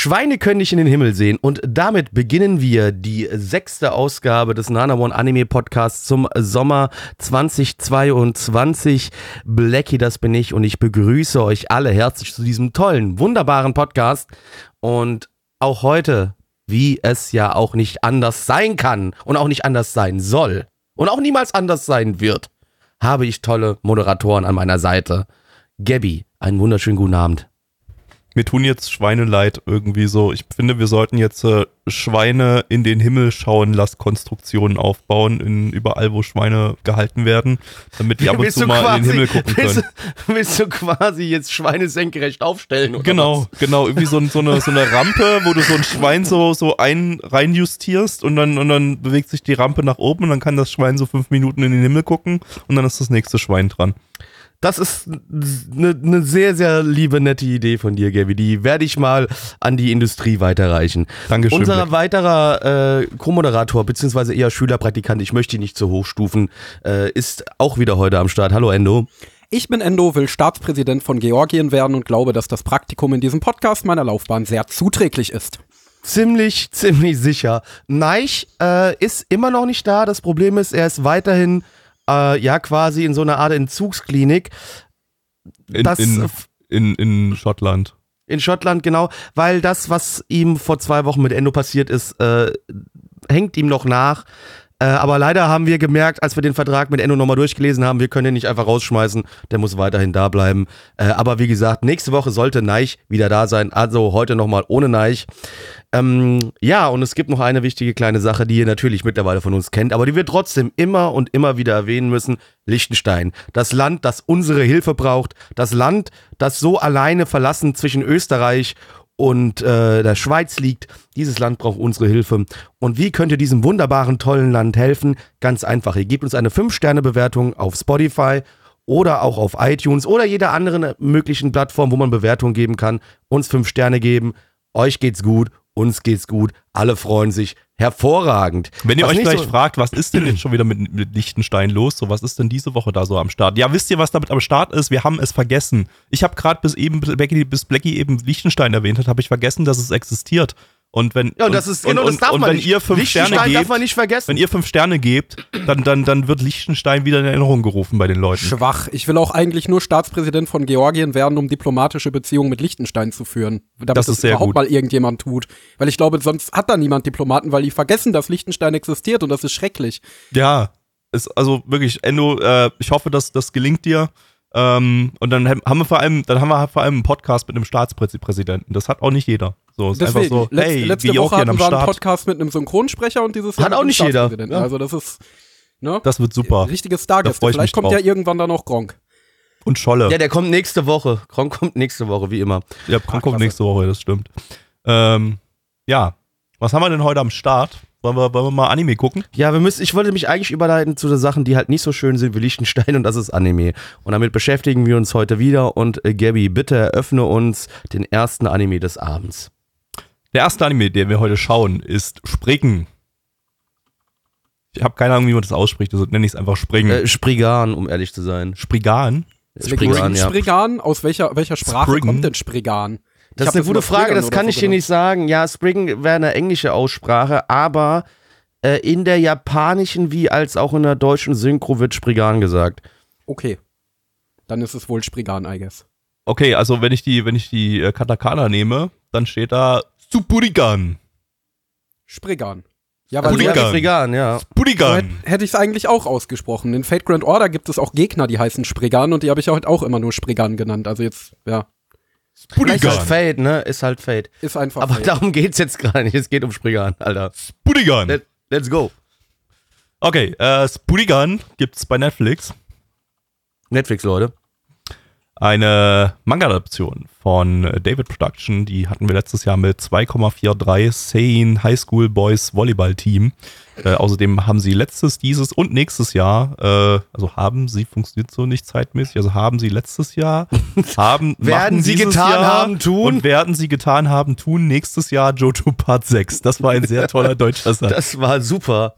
Schweine können nicht in den Himmel sehen und damit beginnen wir die sechste Ausgabe des Nana One Anime Podcasts zum Sommer 2022. Blackie, das bin ich und ich begrüße euch alle herzlich zu diesem tollen, wunderbaren Podcast und auch heute, wie es ja auch nicht anders sein kann und auch nicht anders sein soll und auch niemals anders sein wird, habe ich tolle Moderatoren an meiner Seite. Gabby, einen wunderschönen guten Abend mir tun jetzt Schweine leid irgendwie so. Ich finde, wir sollten jetzt äh, Schweine in den Himmel schauen lass Konstruktionen aufbauen, in, überall, wo Schweine gehalten werden, damit die ab und zu mal quasi, in den Himmel gucken willst können. Du, willst du quasi jetzt Schweine senkrecht aufstellen? Oder genau, was? genau. Irgendwie so, so, eine, so eine Rampe, wo du so ein Schwein so, so ein, reinjustierst und dann, und dann bewegt sich die Rampe nach oben und dann kann das Schwein so fünf Minuten in den Himmel gucken und dann ist das nächste Schwein dran. Das ist eine ne sehr, sehr liebe, nette Idee von dir, Gaby. Die werde ich mal an die Industrie weiterreichen. Dankeschön. Unser Black. weiterer äh, Co-Moderator, beziehungsweise eher Schülerpraktikant, ich möchte ihn nicht zu hoch stufen, äh, ist auch wieder heute am Start. Hallo Endo. Ich bin Endo, will Staatspräsident von Georgien werden und glaube, dass das Praktikum in diesem Podcast meiner Laufbahn sehr zuträglich ist. Ziemlich, ziemlich sicher. Neich äh, ist immer noch nicht da. Das Problem ist, er ist weiterhin äh, ja quasi in so einer Art Entzugsklinik. In, das, in, in, in Schottland. In Schottland, genau, weil das, was ihm vor zwei Wochen mit Endo passiert ist, äh, hängt ihm noch nach. Äh, aber leider haben wir gemerkt, als wir den Vertrag mit Enno nochmal durchgelesen haben, wir können ihn nicht einfach rausschmeißen. Der muss weiterhin da bleiben. Äh, aber wie gesagt, nächste Woche sollte Neich wieder da sein. Also heute nochmal ohne Neich. Ähm, ja, und es gibt noch eine wichtige kleine Sache, die ihr natürlich mittlerweile von uns kennt, aber die wir trotzdem immer und immer wieder erwähnen müssen. Liechtenstein. Das Land, das unsere Hilfe braucht. Das Land, das so alleine verlassen zwischen Österreich und äh, der Schweiz liegt. Dieses Land braucht unsere Hilfe. Und wie könnt ihr diesem wunderbaren, tollen Land helfen? Ganz einfach. Ihr gebt uns eine 5-Sterne-Bewertung auf Spotify oder auch auf iTunes oder jeder anderen möglichen Plattform, wo man Bewertungen geben kann. Uns 5 Sterne geben. Euch geht's gut uns geht's gut, alle freuen sich, hervorragend. Wenn ihr was euch gleich so fragt, was ist denn jetzt schon wieder mit, mit Liechtenstein los? So, was ist denn diese Woche da so am Start? Ja, wisst ihr, was damit am Start ist? Wir haben es vergessen. Ich habe gerade bis eben, bis Blackie eben Liechtenstein erwähnt hat, habe ich vergessen, dass es existiert. Und wenn, ja, und das ist, genau, und, das darf und, man wenn nicht. ihr fünf Sterne gebt, darf man nicht vergessen. Wenn ihr fünf Sterne gebt, dann, dann, dann wird Liechtenstein wieder in Erinnerung gerufen bei den Leuten. Schwach. Ich will auch eigentlich nur Staatspräsident von Georgien werden, um diplomatische Beziehungen mit Liechtenstein zu führen. Damit das ist sehr überhaupt gut. mal irgendjemand tut. Weil ich glaube, sonst hat da niemand Diplomaten, weil die vergessen, dass Liechtenstein existiert und das ist schrecklich. Ja, ist also wirklich, Endo, äh, ich hoffe, dass das gelingt dir. Ähm, und dann haben wir vor allem, dann haben wir vor allem einen Podcast mit einem Staatspräsidenten. Das hat auch nicht jeder. So, ist Deswegen, einfach so, Letz, hey, letzte Woche hatten wir einen Podcast mit einem Synchronsprecher und dieses Jahr hat auch nicht jeder. Ja. Also das ist, ne? Das wird super. Richtiges Stargäste. Vielleicht kommt drauf. ja irgendwann dann auch Gronk. Und Scholle. Ja, der kommt nächste Woche. Gronk kommt nächste Woche, wie immer. Ja, Gronk kommt nächste Woche, das stimmt. Ähm, ja, was haben wir denn heute am Start? Wollen wir, wollen wir mal Anime gucken? Ja, wir müssen, ich wollte mich eigentlich überleiten zu den Sachen, die halt nicht so schön sind wie Liechtenstein und das ist Anime. Und damit beschäftigen wir uns heute wieder und äh, Gabby, bitte eröffne uns den ersten Anime des Abends. Der erste Anime, den wir heute schauen, ist Springen. Ich habe keine Ahnung, wie man das ausspricht, also nenne ich es einfach Springen. Äh, Sprigan, um ehrlich zu sein. Sprigan? Sprigan, ja. Sprigan, aus welcher, welcher Sprache Springen? kommt denn Sprigan? Das ist eine gute Frage, das kann ich dir nicht sagen. Ja, Spring wäre eine englische Aussprache, aber äh, in der japanischen wie als auch in der deutschen Synchro wird Sprigan gesagt. Okay. Dann ist es wohl Sprigan, I guess. Okay, also wenn ich die, wenn ich die äh, Katakana nehme, dann steht da Supurigan. Sprigan. Ja, weil Spurigan. Sprigan, ja. Spurigan. So hätte ich es eigentlich auch ausgesprochen. In Fate Grand Order gibt es auch Gegner, die heißen Sprigan und die habe ich halt auch immer nur Sprigan genannt. Also jetzt, ja. Spudigan. Ist halt Fate, ne? Ist halt Fate. Ist einfach Aber Fate. darum geht's jetzt gerade nicht. Es geht um Sprigan, Alter. Spudigan. Let, let's go. Okay, äh, Spudigan gibt's bei Netflix. Netflix, Leute. Eine Manga-Adaption von David Production. Die hatten wir letztes Jahr mit 2,43 Sane High School Boys Volleyball Team. Äh, außerdem haben sie letztes, dieses und nächstes Jahr, äh, also haben sie, funktioniert so nicht zeitmäßig, also haben sie letztes Jahr, haben, Werden sie getan Jahr haben, tun? Und werden sie getan haben, tun nächstes Jahr Jojo Part 6. Das war ein sehr toller deutscher Satz. Das war super.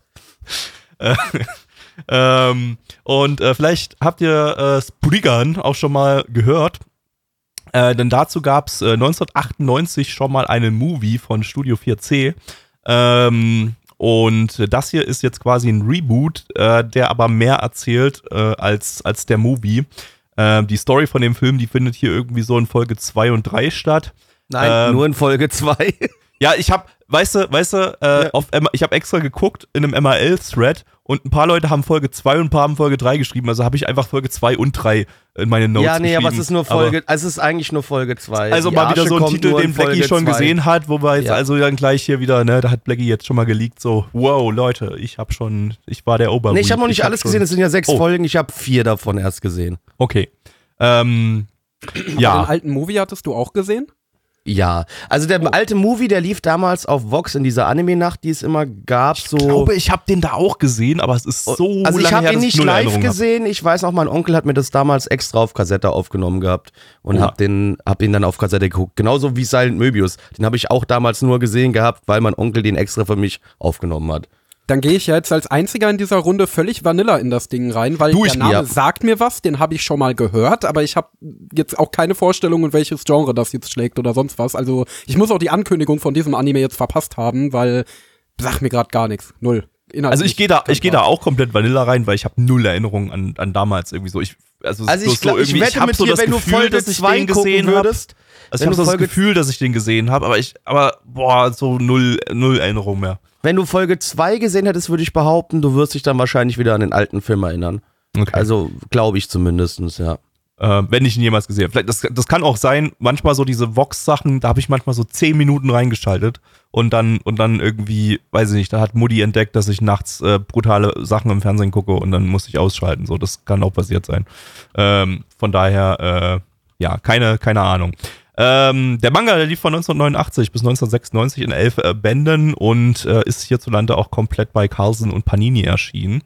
Ähm, und äh, vielleicht habt ihr äh, Spriggan auch schon mal gehört. Äh, denn dazu gab es äh, 1998 schon mal einen Movie von Studio 4C. Ähm, und das hier ist jetzt quasi ein Reboot, äh, der aber mehr erzählt äh, als, als der Movie. Ähm, die Story von dem Film, die findet hier irgendwie so in Folge 2 und 3 statt. Nein, Ähm, nur in Folge 2. Ja, ich hab, weißt du, weißt du, äh, Ja. auf, M- ich habe extra geguckt in einem MRL-Thread und ein paar Leute haben Folge 2 und ein paar haben Folge 3 geschrieben. Also habe ich einfach Folge 2 und 3 in meine Notes ja, nee, geschrieben. aber es ist nur Folge, also es ist eigentlich nur Folge 2. Aber, also mal wieder so ein Titel, den Blackie schon gesehen hat, wo wir jetzt Ja. also dann gleich hier wieder, ne, da hat Blackie jetzt schon mal geleakt, so, wow, Leute, ich habe schon, ich war der Ober. Nee, ich habe noch nicht alles gesehen, es sind ja sechs Oh. Folgen, ich habe vier davon erst gesehen. Okay. Ähm, Den ja, alten Movie hattest du auch gesehen? Ja, also der alte Movie, der lief damals auf Vox in dieser Anime-Nacht, die es immer gab. So ich glaube, ich habe den da auch gesehen, aber es ist so also ich habe ihn nicht live Erinnerung hab. gesehen. Ich weiß noch, mein Onkel hat mir das damals extra auf Kassette aufgenommen gehabt und Oha. hab den, hab ihn dann auf Kassette geguckt. Genauso wie Silent Möbius. Den habe ich auch damals nur gesehen gehabt, weil mein Onkel den extra für mich aufgenommen hat. Dann gehe ich ja jetzt als einziger in dieser Runde völlig Vanilla in das Ding rein, weil Du, der Name ja. sagt mir was, den habe ich schon mal gehört, aber ich habe jetzt auch keine Vorstellung, in welches Genre das jetzt schlägt oder sonst was. Also ich muss auch die Ankündigung von diesem Anime jetzt verpasst haben, weil sag mir gerade gar nichts. Null. Inhaltlich Also ich gehe da, ich gehe da auch komplett Vanilla rein, weil ich habe null Erinnerungen an, an damals irgendwie so. Ich, also, Also ich, so ich wette hab mit so dir, das wenn du Gefühl, Folge dass ich 2 den gucken gesehen würdest. Also ich habe du so das Folge- Gefühl, dass ich den gesehen habe, aber ich, aber boah, so null, null Erinnerung mehr. Wenn du Folge 2 gesehen hättest, würde ich behaupten, du wirst dich dann wahrscheinlich wieder an den alten Film erinnern. Okay. Also glaube ich zumindestens, ja. Äh, wenn ich ihn jemals gesehen habe. Das, das kann auch sein, manchmal so diese Vox-Sachen, da habe ich manchmal so zehn Minuten reingeschaltet und dann, und dann irgendwie, weiß ich nicht, da hat Mutti entdeckt, dass ich nachts äh, brutale Sachen im Fernsehen gucke und dann muss ich ausschalten. So, das kann auch passiert sein. Ähm, von daher, äh, ja, keine, keine Ahnung. Ähm, der Manga, der lief von 1989 bis 1996 in elf äh, Bänden und äh, ist hierzulande auch komplett bei Carlsen und Panini erschienen.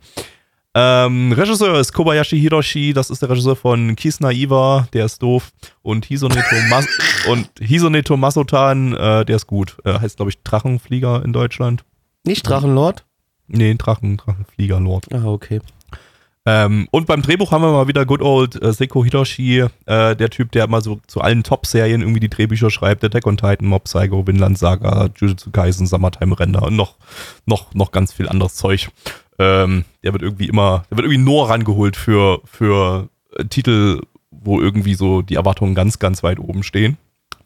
Ähm, Regisseur ist Kobayashi Hiroshi, das ist der Regisseur von Kisna Iwa, der ist doof. Und Hisoneto, Mas und Hisoneto Masotan, äh, der ist gut. Äh, heißt, glaube ich, Drachenflieger in Deutschland. Nicht Drachenlord? Nee, Drachen, Drachenflieger Lord. Ah, okay. Ähm, und beim Drehbuch haben wir mal wieder Good Old äh, Seiko Hiroshi, äh, der Typ, der mal so zu allen Top-Serien irgendwie die Drehbücher schreibt, Attack on Titan, Mob Psycho, Vinland Saga, Jujutsu Kaisen, Summertime Render und noch, noch, noch ganz viel anderes Zeug. Ähm, der wird irgendwie immer, der wird irgendwie nur rangeholt für, für äh, Titel, wo irgendwie so die Erwartungen ganz, ganz weit oben stehen.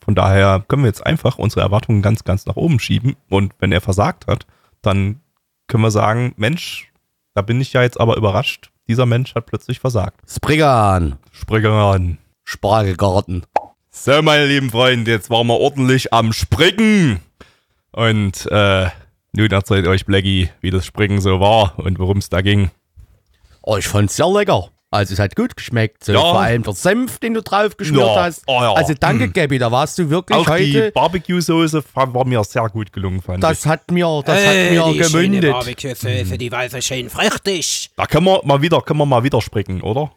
Von daher können wir jetzt einfach unsere Erwartungen ganz, ganz nach oben schieben. Und wenn er versagt hat, dann können wir sagen, Mensch, da bin ich ja jetzt aber überrascht. Dieser Mensch hat plötzlich versagt. Spriggern. Springe an. Spargelgarten. So, meine lieben Freunde, jetzt waren wir ordentlich am Springen. Und äh, nun erzählt euch Blackie, wie das Springen so war und worum es da ging. Oh, ich fand's sehr lecker. Also es hat gut geschmeckt. So, Ja. Vor allem der Senf, den du drauf geschmiert Ja. hast. Oh ja. Also danke, Mm. Gabby, da warst du wirklich Auch die heute. Barbecue-Soße fand- war mir sehr gut gelungen, fand Das ich. hat mir, das hat Äh, mir die gemündet. Barbecue-Soße, die war so schön fruchtig. Da können wir mal wieder, können wir mal wieder springen, oder?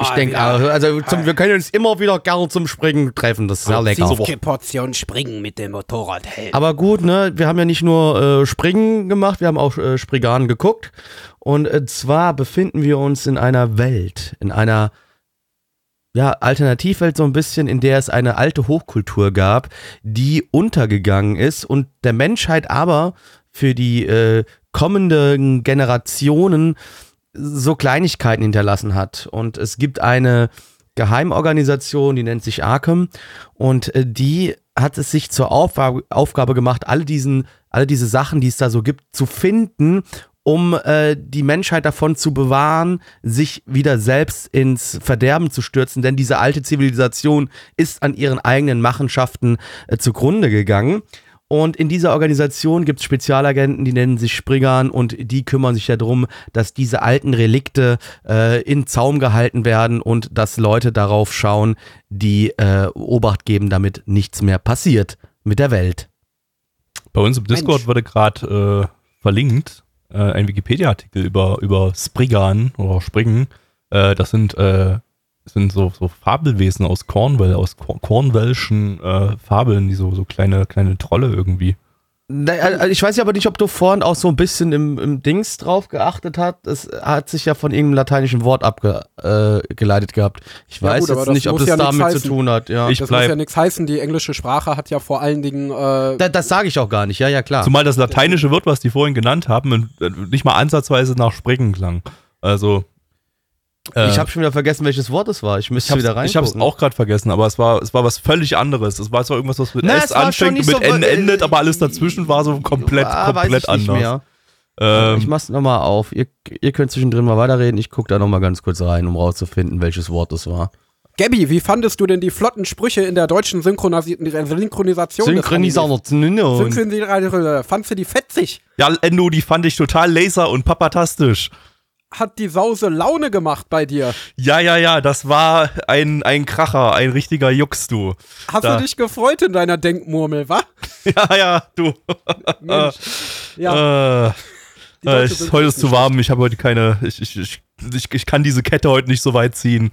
Ich denke auch, also zum, wir können uns immer wieder gerne zum Springen treffen. Das ist sehr lecker. Eine Portion Springen mit dem Motorradhelm. Aber gut, ne, wir haben ja nicht nur äh, Springen gemacht, wir haben auch äh, Sprigan geguckt. Und äh, zwar befinden wir uns in einer Welt, in einer ja, Alternativwelt so ein bisschen, in der es eine alte Hochkultur gab, die untergegangen ist und der Menschheit aber für die äh, kommenden Generationen so Kleinigkeiten hinterlassen hat. Und es gibt eine Geheimorganisation, die nennt sich Arkham und äh, die hat es sich zur Aufgabe, gemacht, alle diesen, alle diese Sachen, die es da so gibt, zu finden, um äh, die Menschheit davon zu bewahren, sich wieder selbst ins Verderben zu stürzen, denn diese alte Zivilisation ist an ihren eigenen Machenschaften äh, zugrunde gegangen. Und in dieser Organisation gibt es Spezialagenten, die nennen sich Springern und die kümmern sich ja darum, dass diese alten Relikte äh, in Zaum gehalten werden und dass Leute darauf schauen, die äh, Obacht geben, damit nichts mehr passiert mit der Welt. Bei uns im Discord Mensch. wurde gerade äh, verlinkt äh, ein Wikipedia-Artikel über, über Spriggan oder Springen. Äh, das sind, äh, sind so, so Fabelwesen aus Cornwall, aus Cor Cornwallschen äh, Fabeln, die so, so kleine, kleine Trolle irgendwie. Ich weiß ja aber nicht, ob du vorhin auch so ein bisschen im, im Dings drauf geachtet hast. Es hat sich ja von irgendeinem lateinischen Wort abgeleitet äh, gehabt. Ich Ja weiß gut, jetzt das nicht, ob muss das ja damit zu tun hat. Ja. Ich Das bleib- muss ja nichts heißen. Die englische Sprache hat ja vor allen Dingen. Äh, Da, das sage ich auch gar nicht. Ja, ja, klar. Zumal das lateinische Wort, was die vorhin genannt haben, äh, nicht mal ansatzweise nach Springen klang. Also. Äh, ich habe schon wieder vergessen, welches Wort es war. Ich müsste wieder rein. ich hab's auch gerade vergessen, aber es war, es war was völlig anderes. Es war zwar irgendwas, was mit Na, S es anfängt und mit so- N äh, endet, aber alles dazwischen war so komplett, ah, weiß komplett anders. mehr. Ähm, ich mach's nochmal auf. Ihr, ihr könnt zwischendrin mal weiterreden. Ich gucke da nochmal ganz kurz rein, um rauszufinden, welches Wort es war. Gabby, wie fandest du denn die flotten Sprüche in der deutschen Synchronasi Synchronisation? Synchronisation. Synchronisation. Fandst du die fetzig? ja, Endo, die fand ich total laser und papatastisch. Hat die Sause Laune gemacht bei dir? Ja, ja, ja, das war ein, ein Kracher, ein richtiger Jux, du. Hast Da. du dich gefreut in deiner Denkmurmel, wa? Ja, ja, du. Mensch. Ja, Äh, äh, ich, heute ist zu warm, ich habe heute keine. Ich, ich, ich, ich, ich kann diese Kette heute nicht so weit ziehen.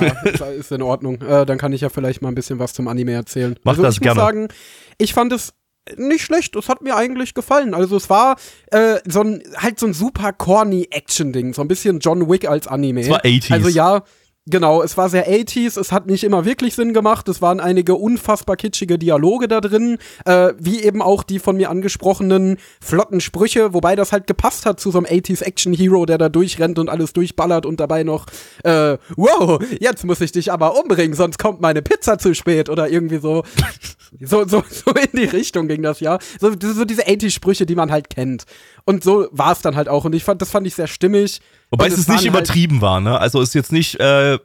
Ja, ist- ist in Ordnung. Äh, dann kann ich ja vielleicht mal ein bisschen was zum Anime erzählen. Mach also das ich gerne. muss sagen, ich fand es nicht schlecht. Es hat mir eigentlich gefallen. Also es war äh, so ein halt so ein super corny Action-Ding, so ein bisschen John Wick als Anime. Es war 80s. Also ja. Genau, es war sehr 80s, es hat nicht immer wirklich Sinn gemacht, es waren einige unfassbar kitschige Dialoge da drin, äh, wie eben auch die von mir angesprochenen flotten Sprüche, wobei das halt gepasst hat zu so einem 80s Action-Hero, der da durchrennt und alles durchballert und dabei noch, äh, wow, jetzt muss ich dich aber umbringen, sonst kommt meine Pizza zu spät oder irgendwie so. So, so, so in die Richtung ging das ja. So, so diese 80-Sprüche, die man halt kennt. Und so war es dann halt auch. Und ich fand, das fand ich sehr stimmig. Wobei Und es, nicht halt- übertrieben war, ne? Also es ist jetzt nicht, äh, äh,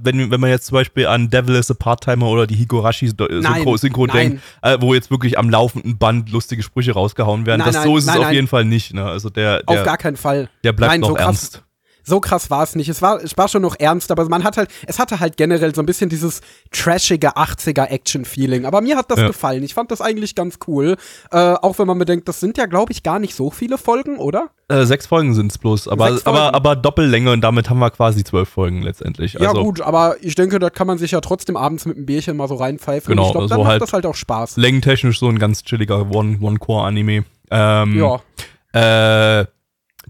wenn, wenn man jetzt zum Beispiel an Devil is a Part-Timer oder die Higurashi Synchro, Synchro denkt, äh, wo jetzt wirklich am laufenden Band lustige Sprüche rausgehauen werden. Nein, das, nein, so ist nein, es auf jeden Fall nicht, ne? Also der, Auf der, gar keinen Fall. der bleibt noch so ernst. So krass war es nicht. Es war, es war schon noch ernst, aber man hat halt, es hatte halt generell so ein bisschen dieses trashige 80er Action-Feeling. Aber mir hat das Ja. gefallen. Ich fand das eigentlich ganz cool. Äh, auch wenn man bedenkt, das sind ja, glaube ich, gar nicht so viele Folgen, oder? Äh, sechs Folgen sind es bloß, aber, aber, aber Doppellänge und damit haben wir quasi zwölf Folgen letztendlich. Also, ja, gut, aber ich denke, da kann man sich ja trotzdem abends mit einem Bierchen mal so reinpfeifen. Genau, Und ich glaube, so dann halt macht das halt auch Spaß. Längentechnisch so ein ganz chilliger One- One-Core-Anime. ähm, Ja. Äh,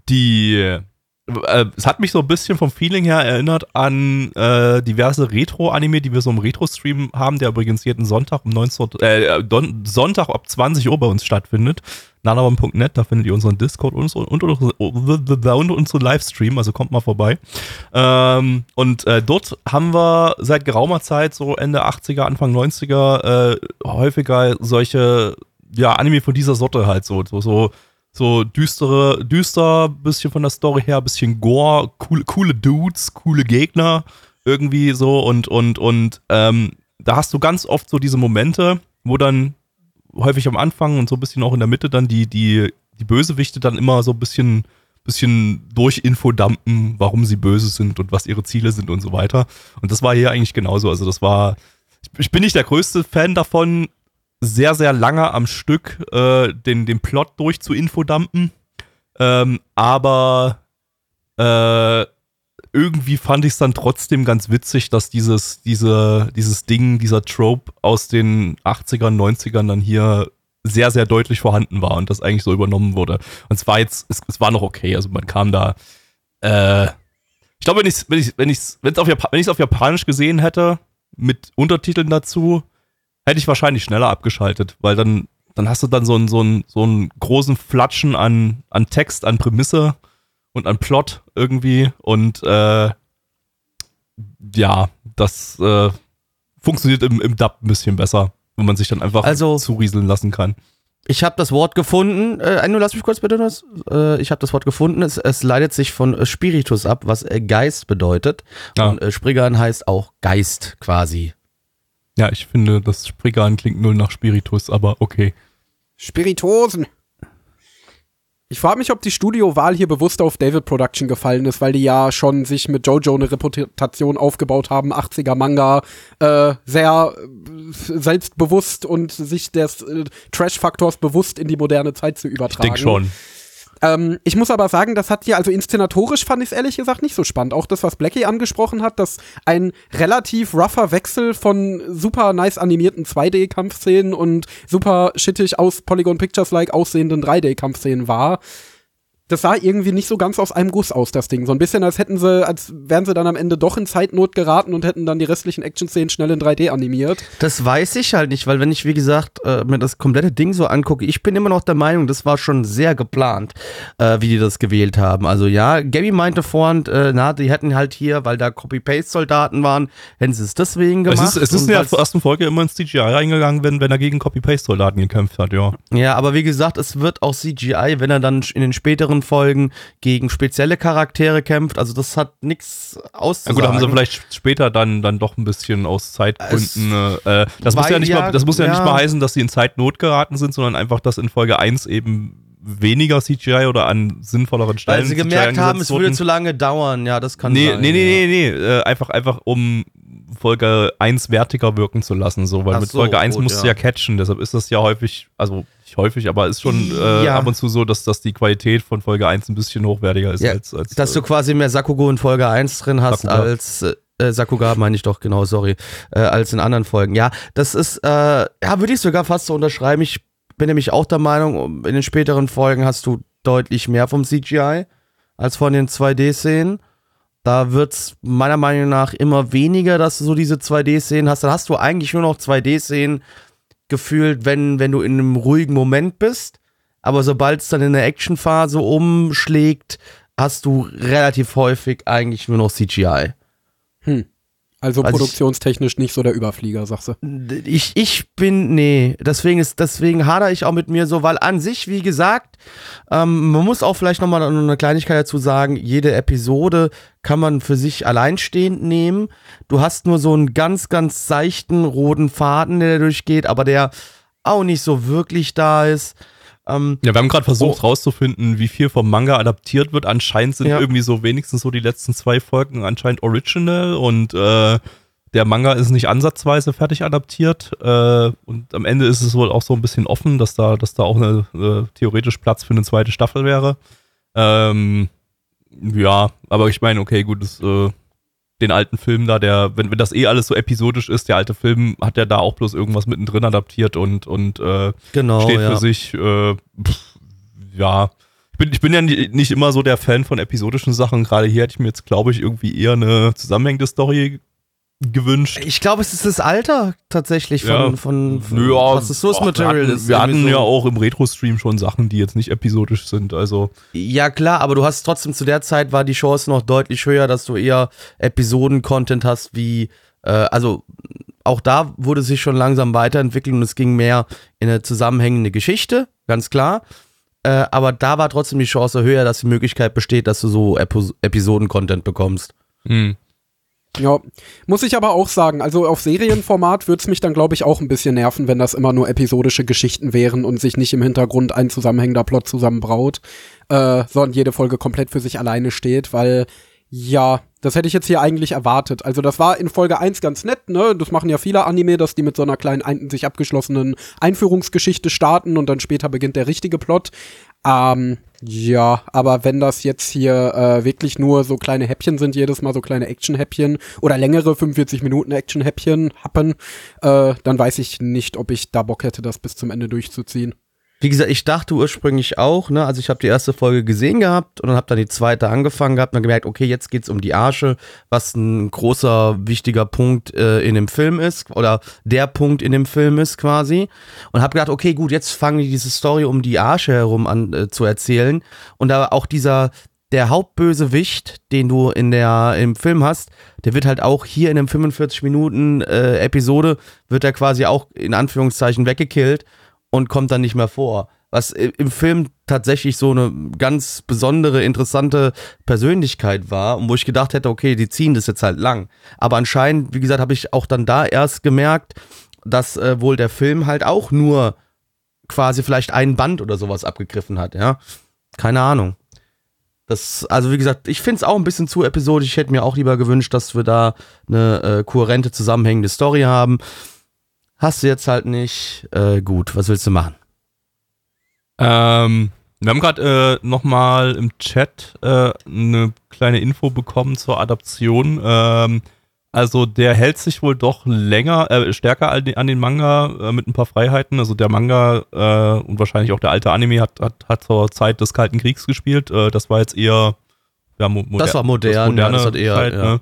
die, äh, es hat mich so ein bisschen vom Feeling her erinnert an äh, diverse Retro-Anime, die wir so im Retro-Stream haben, der übrigens jeden Sonntag um 19, Uhr- äh, Don Sonntag ab 20 Uhr bei uns stattfindet. nanabam.net, da findet ihr unseren Discord und, und, und, und, und unseren Livestream, also kommt mal vorbei. Ähm, und äh, dort haben wir seit geraumer Zeit, so Ende 80er, Anfang 90er, äh, häufiger solche, ja, Anime von dieser Sorte halt so, so, so, so düstere, düster, bisschen von der Story her, bisschen Gore, coole, coole Dudes, coole Gegner, irgendwie so und, und, und, ähm, da hast du ganz oft so diese Momente, wo dann häufig am Anfang und so ein bisschen auch in der Mitte dann die, die, die Bösewichte dann immer so ein bisschen, bisschen durch Info dumpen, warum sie böse sind und was ihre Ziele sind und so weiter. Und das war hier eigentlich genauso. Also das war, ich bin nicht der größte Fan davon, sehr, sehr lange am Stück äh, den, den Plot durch zu Infodumpen. Ähm, aber äh, irgendwie fand ich es dann trotzdem ganz witzig, dass dieses, diese, dieses Ding, dieser Trope aus den 80ern, 90ern dann hier sehr, sehr deutlich vorhanden war und das eigentlich so übernommen wurde. Und es war jetzt, es, es war noch okay. Also man kam da, äh, ich glaube, wenn ich ich wenn ich wenn auf Japa auf Japanisch gesehen hätte mit Untertiteln dazu, hätte ich wahrscheinlich schneller abgeschaltet, weil dann dann hast du dann so einen so einen so einen großen Flatschen an an Text, an Prämisse und an Plot irgendwie und äh, ja, das äh, funktioniert im, im Dub ein bisschen besser, wenn man sich dann einfach Also- zurieseln lassen kann. Ich habe das Wort gefunden. Äh, Enno, lass mich kurz bitte das. Äh, ich habe das Wort gefunden. Es, es leitet sich von äh, Spiritus ab, was äh, Geist bedeutet. Ja. Und äh, Spriggern heißt auch Geist quasi. Ja, ich finde, das Spriggan klingt null nach Spiritus, aber okay. Spiritosen. Ich frage mich, ob die Studiowahl hier bewusst auf David Production gefallen ist, weil die ja schon sich mit Jojo eine Reputation aufgebaut haben, 80er Manga, äh, sehr äh, selbstbewusst und sich des äh, Trash-Faktors bewusst in die moderne Zeit zu Ich übertragen. denke schon. Ähm, ich muss aber sagen, das hat hier, also inszenatorisch fand ich es ehrlich gesagt nicht so spannend. Auch das, was Blackie angesprochen hat, dass ein relativ rougher Wechsel von super nice animierten 2D-Kampfszenen und super shittig aus Polygon Pictures-like aussehenden 3D-Kampfszenen war. Das sah irgendwie nicht so ganz aus einem Guss aus, das Ding. So ein bisschen, als hätten sie, als wären sie dann am Ende doch in Zeitnot geraten und hätten dann die restlichen Action-Szenen schnell in 3D animiert. Das weiß ich halt nicht, weil wenn ich, wie gesagt, äh, mir das komplette Ding so angucke, ich bin immer noch der Meinung, das war schon sehr geplant, äh, wie die das gewählt haben. Also ja, Gabby meinte vorhin, äh, na, die hätten halt hier, weil da Copy-Paste-Soldaten waren, hätten sie es deswegen Es gemacht. ist, es ist in der ersten Folge immer ins CGI reingegangen, wenn, wenn er gegen Copy-Paste-Soldaten gekämpft hat, ja. Ja, aber wie gesagt, es wird auch CGI, wenn er dann in den späteren Folgen gegen spezielle Charaktere kämpft. Also das hat nichts auszusagen. gut, haben sie vielleicht später dann, dann doch ein bisschen aus Zeitgründen. Äh, das muss ja nicht ja- mal, das muss ja, nicht ja. mal heißen, dass sie in Zeitnot geraten sind, sondern einfach, dass in Folge 1 eben weniger CGI oder an sinnvolleren Stellen. Weil sie gemerkt haben, es würde zu lange dauern. Ja, das kann Nee, sein. nee, ja. nee, nee, nee, äh, einfach, einfach um Folge 1 wertiger wirken zu lassen, so, weil Ach mit so, Folge 1 gut, musst du ja. ja catchen, deshalb ist das ja häufig, also nicht häufig, aber ist schon äh, Ja. ab und zu so, dass, dass die Qualität von Folge 1 ein bisschen hochwertiger ist Ja, als, als Dass du äh, quasi mehr Sakugo in Folge 1 drin hast Sakuga. als äh, Sakuga meine ich doch, genau, sorry, äh, als in anderen Folgen. Ja, das ist, äh, ja, würde ich sogar fast so unterschreiben. Ich bin nämlich auch der Meinung, in den späteren Folgen hast du deutlich mehr vom CGI als von den 2D-Szenen. Da wird's meiner Meinung nach immer weniger, dass du so diese 2D-Szenen hast. Dann hast du eigentlich nur noch 2D-Szenen gefühlt, wenn, wenn du in einem ruhigen Moment bist. Aber sobald es dann in der Actionphase umschlägt, hast du relativ häufig eigentlich nur noch CGI. Also Also ich- produktionstechnisch nicht so der Überflieger, sagst du. Ich, ich bin, nee, deswegen ist, deswegen hader ich auch mit mir so, weil an sich, wie gesagt, ähm, man muss auch vielleicht nochmal eine Kleinigkeit dazu sagen, jede Episode kann man für sich alleinstehend nehmen. Du hast nur so einen ganz, ganz seichten roten Faden, der da durchgeht, aber der auch nicht so wirklich da ist. Ähm, Ja, wir haben gerade versucht Oh. rauszufinden, wie viel vom Manga adaptiert wird. Anscheinend sind Ja. irgendwie so wenigstens so die letzten zwei Folgen anscheinend original und äh, der Manga ist nicht ansatzweise fertig adaptiert. Äh, und am Ende ist es wohl auch so ein bisschen offen, dass da, dass da auch eine, äh, theoretisch Platz für eine zweite Staffel wäre. Ähm, ja, aber ich meine, okay, gut, das, äh, den alten Film da, der, wenn, wenn das eh alles so episodisch ist, der alte Film hat ja da auch bloß irgendwas mittendrin adaptiert und, und äh, genau, steht ja. für sich. Äh, pff, ja, ich bin, ich bin ja ni- nicht immer so der Fan von episodischen Sachen. Gerade hier hätte ich mir jetzt, glaube ich, irgendwie eher eine zusammenhängende Story gewünscht. Ich glaube, es ist das Alter tatsächlich von, Ja. von, von Ja, was das Source Material wir hatten, ist. Wir hatten so. ja auch im Retro-Stream schon Sachen, die jetzt nicht episodisch sind. Also, Ja, klar, aber du hast trotzdem zu der Zeit war die Chance noch deutlich höher, dass du eher Episoden-Content hast, wie, äh, also auch da wurde sich schon langsam weiterentwickelt und es ging mehr in eine zusammenhängende Geschichte, ganz klar. Äh, aber da war trotzdem die Chance höher, dass die Möglichkeit besteht, dass du so Epo Episoden-Content bekommst. hm. Ja, muss ich aber auch sagen, also auf Serienformat würde es mich dann, glaube ich, auch ein bisschen nerven, wenn das immer nur episodische Geschichten wären und sich nicht im Hintergrund ein zusammenhängender Plot zusammenbraut, äh, sondern jede Folge komplett für sich alleine steht, weil, ja, das hätte ich jetzt hier eigentlich erwartet. Also das war in Folge 1 ganz nett, ne? Das machen ja viele Anime, dass die mit so einer kleinen, ein sich abgeschlossenen Einführungsgeschichte starten und dann später beginnt der richtige Plot. Ähm, ja, aber wenn das jetzt hier äh, wirklich nur so kleine Häppchen sind, jedes Mal so kleine Action-Häppchen oder längere 45 Minuten Action-Häppchen happen, äh, dann weiß ich nicht, ob ich da Bock hätte, das bis zum Ende durchzuziehen. Wie gesagt, ich dachte ursprünglich auch, ne, also ich habe die erste Folge gesehen gehabt und dann habe dann die zweite angefangen gehabt und dann gemerkt, okay, jetzt geht's um die Arsche, was ein großer, wichtiger Punkt äh, in dem Film ist oder der Punkt in dem Film ist quasi. Und habe gedacht, okay, gut, jetzt fangen die diese Story um die Arsche herum an äh, zu erzählen. Und da auch dieser der Hauptbösewicht, den du in der im Film hast, der wird halt auch hier in einem 45 Minuten äh, Episode wird er quasi auch in Anführungszeichen weggekillt und kommt dann nicht mehr vor. Was i- im Film tatsächlich so eine ganz besondere, interessante Persönlichkeit war und wo ich gedacht hätte, okay, die ziehen das jetzt halt lang. Aber anscheinend, wie gesagt, habe ich auch dann da erst gemerkt, dass äh, wohl der Film halt auch nur quasi vielleicht ein Band oder sowas abgegriffen hat, ja. Keine Ahnung. Das, also wie gesagt, ich finde es auch ein bisschen zu episodisch. Ich hätte mir auch lieber gewünscht, dass wir da eine äh, kohärente, zusammenhängende Story haben. Hast du jetzt halt nicht. Äh, gut, was willst du machen? Ähm, wir haben gerade äh, nochmal im Chat äh, eine kleine Info bekommen zur Adaption. Ähm, also der hält sich wohl doch länger, äh, stärker an den, an den Manga äh, mit ein paar Freiheiten. Also der Manga äh, und wahrscheinlich auch der alte Anime hat, hat, hat zur Zeit des Kalten Kriegs gespielt. Äh, das war jetzt eher ja, mo Das war modern, moderne ja, das hat eher, Zeit, ja. ne?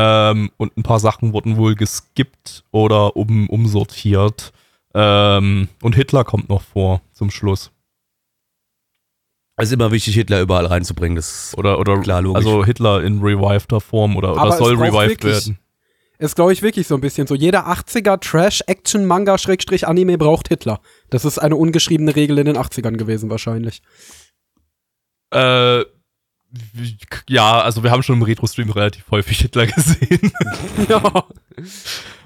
Ähm, Und ein paar Sachen wurden wohl geskippt oder um, umsortiert. Ähm, und Hitler kommt noch vor zum Schluss. Es ist immer wichtig, Hitler überall reinzubringen. Das Oder, oder Klar, logisch. also Hitler in reviveder Form oder, oder Aber soll revived wirklich- werden. Ist, glaube ich, wirklich so ein bisschen so. Jeder 80er Trash-Action-Manga-Anime braucht Hitler. Das ist eine ungeschriebene Regel in den 80ern gewesen, wahrscheinlich. Äh, ja, also wir haben schon im Retro-Stream relativ häufig Hitler gesehen. ja.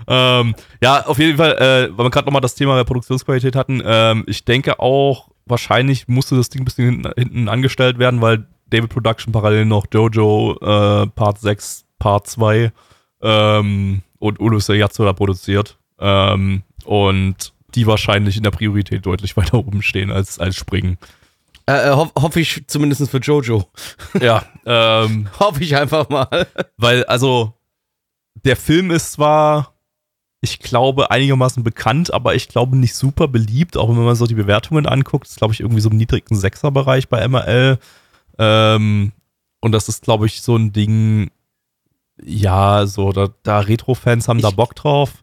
ähm, ja, auf jeden Fall, äh, weil wir gerade nochmal das Thema der Produktionsqualität hatten, ähm, ich denke auch, wahrscheinlich musste das Ding ein bisschen hinten, hinten angestellt werden, weil David Production parallel noch Jojo äh, Part 6, Part 2 ähm, und Ulysses Yatsura produziert. Ähm, und die wahrscheinlich in der Priorität deutlich weiter oben stehen als, als Springen. Äh, äh, hoff, hoffe ich zumindest für Jojo. Ja, ähm, Hoffe ich einfach mal. Weil, also, der Film ist zwar, ich glaube, einigermaßen bekannt, aber ich glaube nicht super beliebt, auch wenn man so die Bewertungen anguckt. ist, glaube ich, irgendwie so im niedrigen Sechser-Bereich bei MRL. Ähm, und das ist, glaube ich, so ein Ding, ja, so, da, da Retro-Fans haben da Ich- Bock drauf.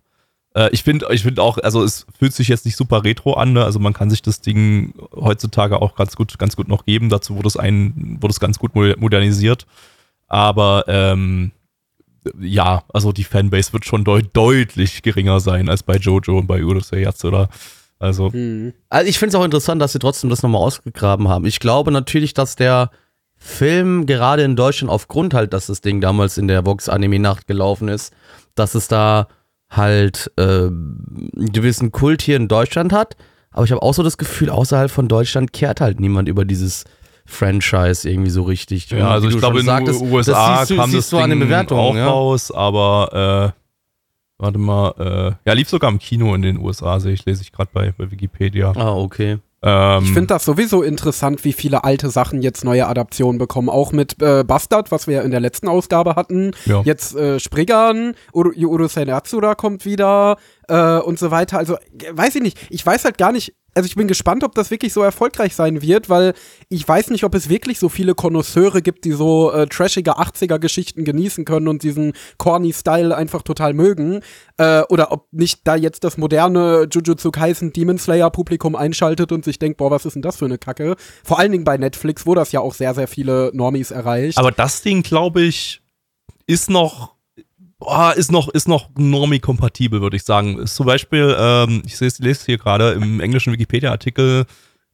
Äh, ich finde ich find auch, also es fühlt sich jetzt nicht super retro an, ne? also man kann sich das Ding heutzutage auch ganz gut, ganz gut noch geben. Dazu wurde es ein, wurde es ganz gut mo- modernisiert. Aber ähm, ja, also die Fanbase wird schon deut deutlich geringer sein als bei Jojo und bei Urusei jetzt, oder? Also, Hm. Also ich finde es auch interessant, dass sie trotzdem das nochmal ausgegraben haben. Ich glaube natürlich, dass der Film gerade in Deutschland aufgrund halt, dass das Ding damals in der Vox Anime Nacht gelaufen ist, dass es da halt äh, einen gewissen Kult hier in Deutschland hat. Aber ich habe auch so das Gefühl, außerhalb von Deutschland kehrt halt niemand über dieses Franchise irgendwie so richtig. ja, also ich glaube, in den USA das siehst du, kam siehst das an den Ding Bewertungen, auch ja. raus, aber äh, warte mal, äh, ja, lief sogar im Kino in den USA, sehe ich, lese ich gerade bei, bei Wikipedia. Ah, okay. Ähm, Ich finde das sowieso interessant, wie viele alte Sachen jetzt neue Adaptionen bekommen. Auch mit äh, Bastard, was wir ja in der letzten Ausgabe hatten. Ja. Jetzt äh, Spriggan, Uru Urusei Natsura kommt wieder äh, und so weiter. Also, äh, weiß ich nicht. Ich weiß halt gar nicht. Also ich bin gespannt, ob das wirklich so erfolgreich sein wird, weil ich weiß nicht, ob es wirklich so viele Konnoisseure gibt, die so äh, trashige 80er-Geschichten genießen können und diesen corny Style einfach total mögen. Äh, oder ob nicht da jetzt das moderne Jujutsu Kaisen Demon Slayer Publikum einschaltet und sich denkt, boah, was ist denn das für eine Kacke? Vor allen Dingen bei Netflix, wo das ja auch sehr, sehr viele Normies erreicht. Aber das Ding, glaube ich, ist noch, boah, ist noch, ist noch Normie-kompatibel, würde ich sagen. Ist zum Beispiel, ähm, ich sehe- lese hier gerade im englischen Wikipedia-Artikel,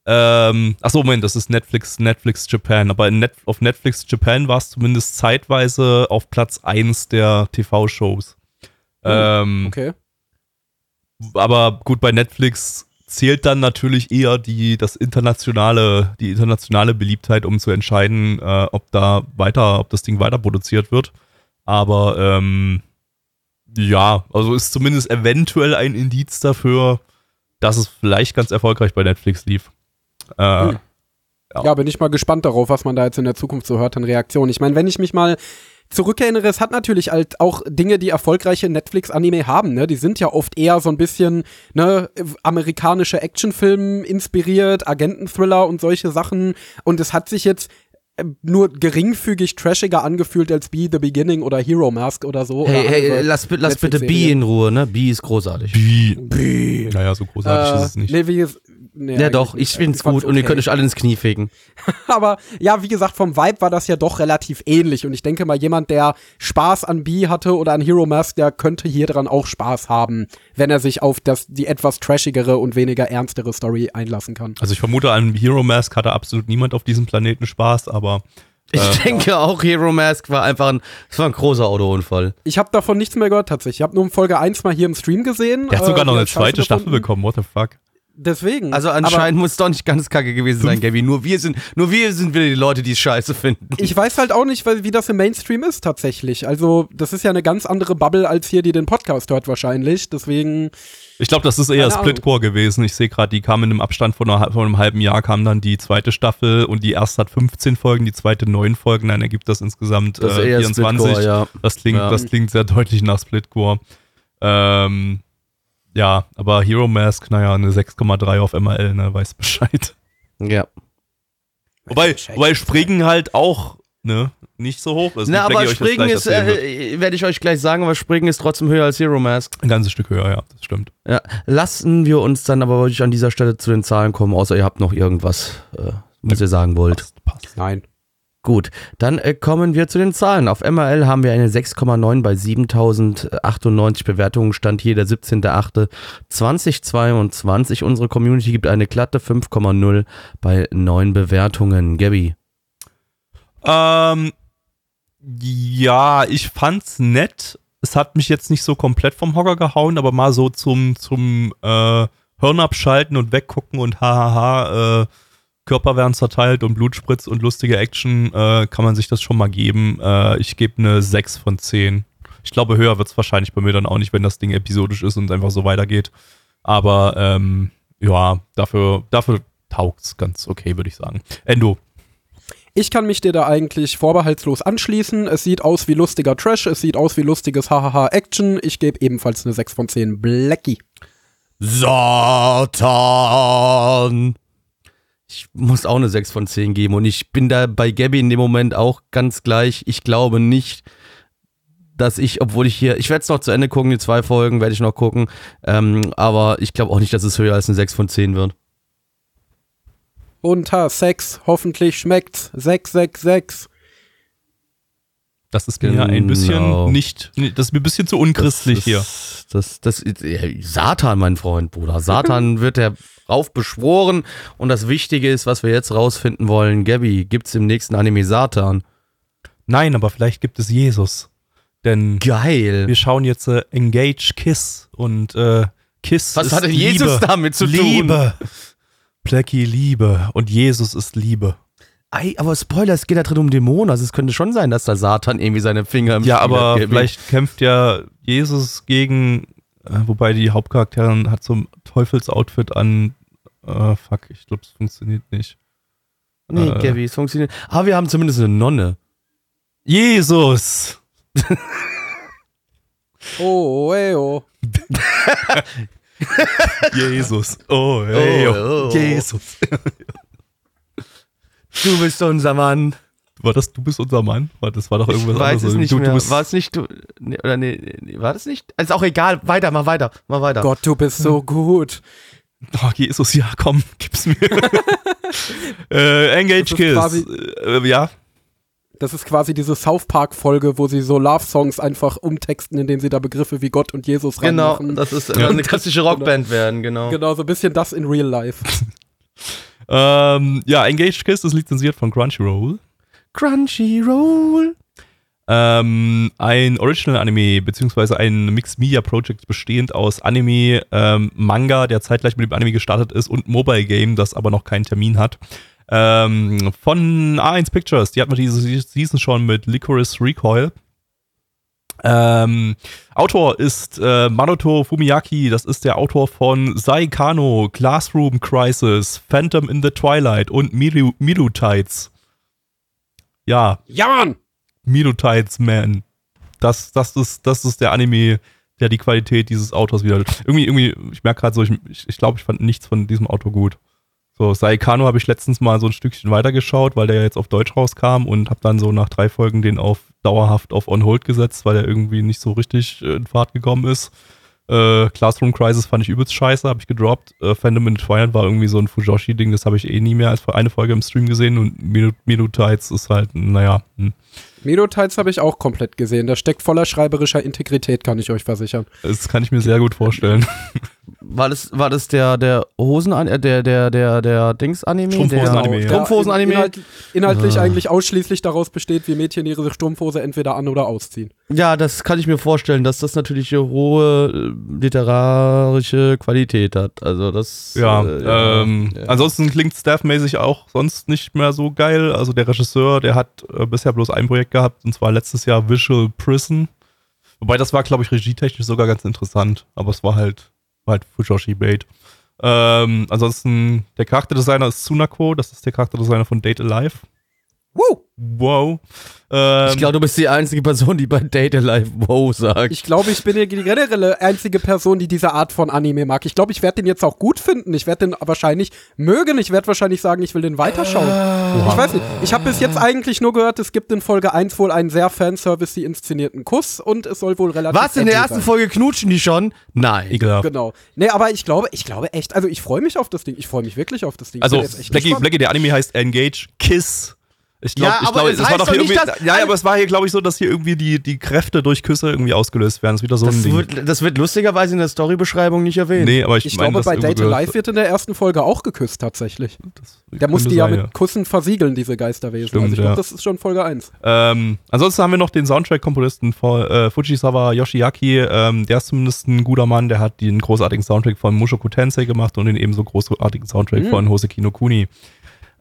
ähm, achso, Moment, das ist Netflix, Netflix Japan, aber Net, auf Netflix Japan war es zumindest zeitweise auf Platz 1 der TV-Shows. Ähm, okay. aber gut, bei Netflix zählt dann natürlich eher die, das internationale, die internationale Beliebtheit, um zu entscheiden, äh, ob da weiter, ob das Ding weiter produziert wird. Aber ähm, ja, also ist zumindest eventuell ein Indiz dafür, dass es vielleicht ganz erfolgreich bei Netflix lief. Äh, Hm. Ja, bin ich mal gespannt darauf, was man da jetzt in der Zukunft so hört an Reaktionen. Ich meine, wenn ich mich mal zurückerinnere, es hat natürlich halt auch Dinge, die erfolgreiche Netflix-Anime haben, ne? Die sind ja oft eher so ein bisschen, ne, amerikanische Actionfilme inspiriert, Agenten-Thriller und solche Sachen. Und es hat sich jetzt nur geringfügig trashiger angefühlt als Be The Beginning oder Hero Mask oder so. Hey, oder hey, lass, lass bitte B in Ruhe, ne? B ist großartig. wie, B. naja, so großartig Äh, ist es nicht. Nee, wie, nee, Ja doch, ich find's fand's gut und ihr okay. könnt euch alle ins Knie fegen. Aber ja, wie gesagt, vom Vibe war das ja doch relativ ähnlich. Und ich denke mal, jemand, der Spaß an B hatte oder an Hero Mask, der könnte hier dran auch Spaß haben, wenn er sich auf das, die etwas trashigere und weniger ernstere Story einlassen kann. Also ich vermute, an Hero Mask hatte absolut niemand auf diesem Planeten Spaß, aber Ich Äh, denke auch, Hero Mask war einfach ein, es war ein großer Autounfall. Ich habe davon nichts mehr gehört tatsächlich. Ich habe nur Folge 1 mal hier im Stream gesehen. der hat äh, sogar noch die eine zweite Staffel bekommen, what the fuck. Deswegen. Also anscheinend muss es doch nicht ganz kacke gewesen sein, Gabby. Nur wir sind, nur wir sind wieder die Leute, die es scheiße finden. Ich weiß halt auch nicht, weil- wie das im Mainstream ist tatsächlich. Also, das ist ja eine ganz andere Bubble als hier, die den Podcast hört wahrscheinlich. Deswegen, Ich glaube, das ist eher. Splitcore gewesen. Ich sehe gerade, die kamen im Abstand von, einer, von einem halben Jahr, kam dann die zweite Staffel und die erste hat 15 Folgen, die zweite 9 Folgen, dann ergibt das insgesamt Das äh, eher 24. Splitcore, ja. Das klingt, Ja. das klingt sehr deutlich nach Splitcore. Ähm, ja, aber Hero Mask, naja, eine 6,3 auf MRL, ne, weiß Bescheid. Ja. Wobei, wobei Springen halt auch, ne, nicht so hoch ist. Na, aber Springen ist, äh, werde ich euch gleich sagen, aber Springen ist trotzdem höher als Hero Mask. Ein ganzes Stück höher, ja, das stimmt. Ja. Lassen wir uns dann aber wirklich an dieser Stelle zu den Zahlen kommen, außer ihr habt noch irgendwas, äh, was ihr sagen wollt. Passt, passt. nein. Gut, dann äh, kommen wir zu den Zahlen. Auf MRL haben wir eine 6,9 bei 7098 Bewertungen, stand hier der 17.08.2022. Unsere Community gibt eine glatte 5,0 bei 9 Bewertungen. Gabby. Ähm, ja, ich fand's nett. Es hat mich jetzt nicht so komplett vom Hocker gehauen, aber mal so zum, zum äh, Hirn abschalten und weggucken und hahaha, äh, Körper werden zerteilt und Blut spritzt und lustige Action, äh, kann man sich das schon mal geben. Äh, ich gebe eine 6 von 10. Ich glaube, höher wird's wahrscheinlich bei mir dann auch nicht, wenn das Ding episodisch ist und einfach so weitergeht. Aber ähm, ja, dafür, dafür taugt's ganz okay, würde ich sagen. Endo. Ich kann mich dir da eigentlich vorbehaltslos anschließen. Es sieht aus wie lustiger Trash, es sieht aus wie lustiges Hahaha-Action. Ich gebe ebenfalls eine 6 von 10 Blackie. Satan! Ich muss auch eine 6 von 10 geben und ich bin da bei Gabby in dem Moment auch ganz gleich. Ich glaube nicht, dass ich, obwohl ich hier, ich werde es noch zu Ende gucken, die zwei Folgen werde ich noch gucken, ähm, aber ich glaube auch nicht, dass es höher als eine 6 von 10 wird. Unter Sex, hoffentlich schmeckt's. 666. Das ist mir ein bisschen Genau. nicht, das ist mir ein bisschen zu unchristlich hier. Das, das, das, ja, Satan, mein Freund, Bruder. Satan wird darauf beschworen und das Wichtige ist, was wir jetzt rausfinden wollen. Gabby, gibt's im nächsten Anime Satan? Nein, aber vielleicht gibt es Jesus. Denn Geil. wir schauen jetzt äh, Engage Kiss und äh, Kiss Was ist hat denn Liebe. Jesus damit zu tun? Liebe. Blackie Liebe und Jesus ist Liebe. Ei, aber Spoiler, es geht da drin um Dämonen. Also es könnte schon sein, dass da Satan irgendwie seine Finger im Ja, Spiel aber hat, vielleicht kämpft ja Jesus gegen, äh, wobei die Hauptcharakterin hat so ein Teufelsoutfit an. Äh, fuck, ich glaube, es funktioniert nicht. Nee, äh, Gabby, es funktioniert. Aber wir haben zumindest eine Nonne. Jesus! Oh, ey, oh. Jesus. Oh, hey, oh, oh. Jesus. Du bist unser Mann. War das, du bist unser Mann? War- Das war doch Ich irgendwas weiß anderes. es nicht du, mehr. Du bist, war es nicht du? Nee, oder nee, nee, war das nicht? Ist auch egal. Weiter, mach weiter, mach weiter. Gott, du bist so gut. oh, Jesus, ja, komm, gib's mir. äh, Engage Kiss. quasi- Äh, ja, Das ist quasi diese South Park-Folge, wo sie so Love-Songs einfach umtexten, indem sie da Begriffe wie Gott und Jesus Genau, reinmachen. das ist Ja. eine klassische Rockband werden, genau. Genau, so ein bisschen das in Real Life. ähm, ja, Engage Kiss ist lizenziert von Crunchyroll. Crunchyroll. Ähm, ein Original-Anime, beziehungsweise ein Mixed-Media-Project bestehend aus Anime, ähm, Manga, der zeitgleich mit dem Anime gestartet ist, und Mobile-Game, das aber noch keinen Termin hat. Ähm, von A1 Pictures, die hatten wir diese Season schon mit Licorice Recoil. Ähm, Autor ist äh, Mamoto Fumiyaki, das ist der Autor von Saikano, Classroom Crisis, Phantom in the Twilight und Milu, Milu Tides. Ja, Ja, Mann! Milotides Man. Das, das, ist, das ist der Anime, der die Qualität dieses Autors wieder. Irgendwie, irgendwie, ich merke gerade so, ich, ich, ich glaube, ich fand nichts von diesem Auto gut. So, Saikano habe ich letztens mal so ein Stückchen weitergeschaut, weil der ja jetzt auf Deutsch rauskam und habe dann so nach drei Folgen den auf dauerhaft auf On Hold gesetzt, weil der irgendwie nicht so richtig äh, in Fahrt gekommen ist. Äh, Classroom Crisis fand ich übelst scheiße, habe ich gedroppt. Äh, Phantom in the Twilight war irgendwie so ein Fujoshi-Ding, das habe ich eh nie mehr als eine Folge im Stream gesehen und Minutides ist halt, naja, hm. Medotides habe ich auch komplett gesehen. Der steckt voller schreiberischer Integrität, kann ich euch versichern. Das kann ich mir sehr gut vorstellen. war das, war das der, der Hosen, äh, der, der, der, der Dings-Anime? Strumpfhosen-Anime, Der- ja. Strumpfhosen-Anime. Inhalt, inhaltlich Ah. eigentlich ausschließlich daraus besteht, wie Mädchen ihre Strumpfhose entweder an- oder ausziehen. Ja, das kann ich mir vorstellen, dass das natürlich eine hohe äh, literarische Qualität hat. Also das. Ja, äh, ähm, ja. ansonsten klingt staffmäßig auch sonst nicht mehr so geil. Also der Regisseur, der hat äh, bisher bloß ein Projekt gehabt, und zwar letztes Jahr Visual Prison. Wobei das war, glaube ich, regietechnisch sogar ganz interessant, aber es war halt, halt Fujoshi Bait. Ähm, ansonsten, der Charakterdesigner ist Tsunako, das ist der Charakterdesigner von Date Alive. Woo! Wow. Ähm, Ich glaube, du bist die einzige Person, die bei Date Alive wow sagt. Ich glaube, ich bin die generelle einzige Person, die diese Art von Anime mag. Ich glaube, ich werde den jetzt auch gut finden. Ich werde den wahrscheinlich mögen. Ich werde wahrscheinlich sagen, ich will den weiterschauen. Ich weiß nicht. Ich habe bis jetzt eigentlich nur gehört, es gibt in Folge 1 wohl einen sehr Fanservice inszenierten Kuss und es soll wohl relativ Was, in der ersten sein. Folge knutschen die schon? Nein. ekelhaft. Genau. Nee, aber ich glaube, ich glaube echt, also ich freue mich auf das Ding. Ich freue mich wirklich auf das Ding. Also, Blackie. Blackie, der Anime heißt Engage Kiss. Ich glaube, Ja, ich aber glaube, es war doch doch hier nicht, irgendwie. dass Ja, aber es war hier, glaube ich, so, dass hier irgendwie die, die Kräfte durch Küsse irgendwie ausgelöst werden. Das ist wieder so ein Das Ding. wird, das wird lustigerweise in der Storybeschreibung nicht erwähnt. nee, aber ich, Ich meine, glaube, bei Date Alive wird in der ersten Folge auch geküsst tatsächlich. das Der muss die ja sein, mit Kussen versiegeln, diese Geisterwesen. Stimmt, also ich glaube, ja. das ist schon Folge 1. Ähm, ansonsten haben wir noch den Soundtrack-Komponisten von äh, Fujisawa Yoshiaki. Ähm, der ist zumindest ein guter Mann. Der hat den großartigen Soundtrack von Mushoku Tensei gemacht und den ebenso großartigen Soundtrack Mhm. von Hoseki no Kuni.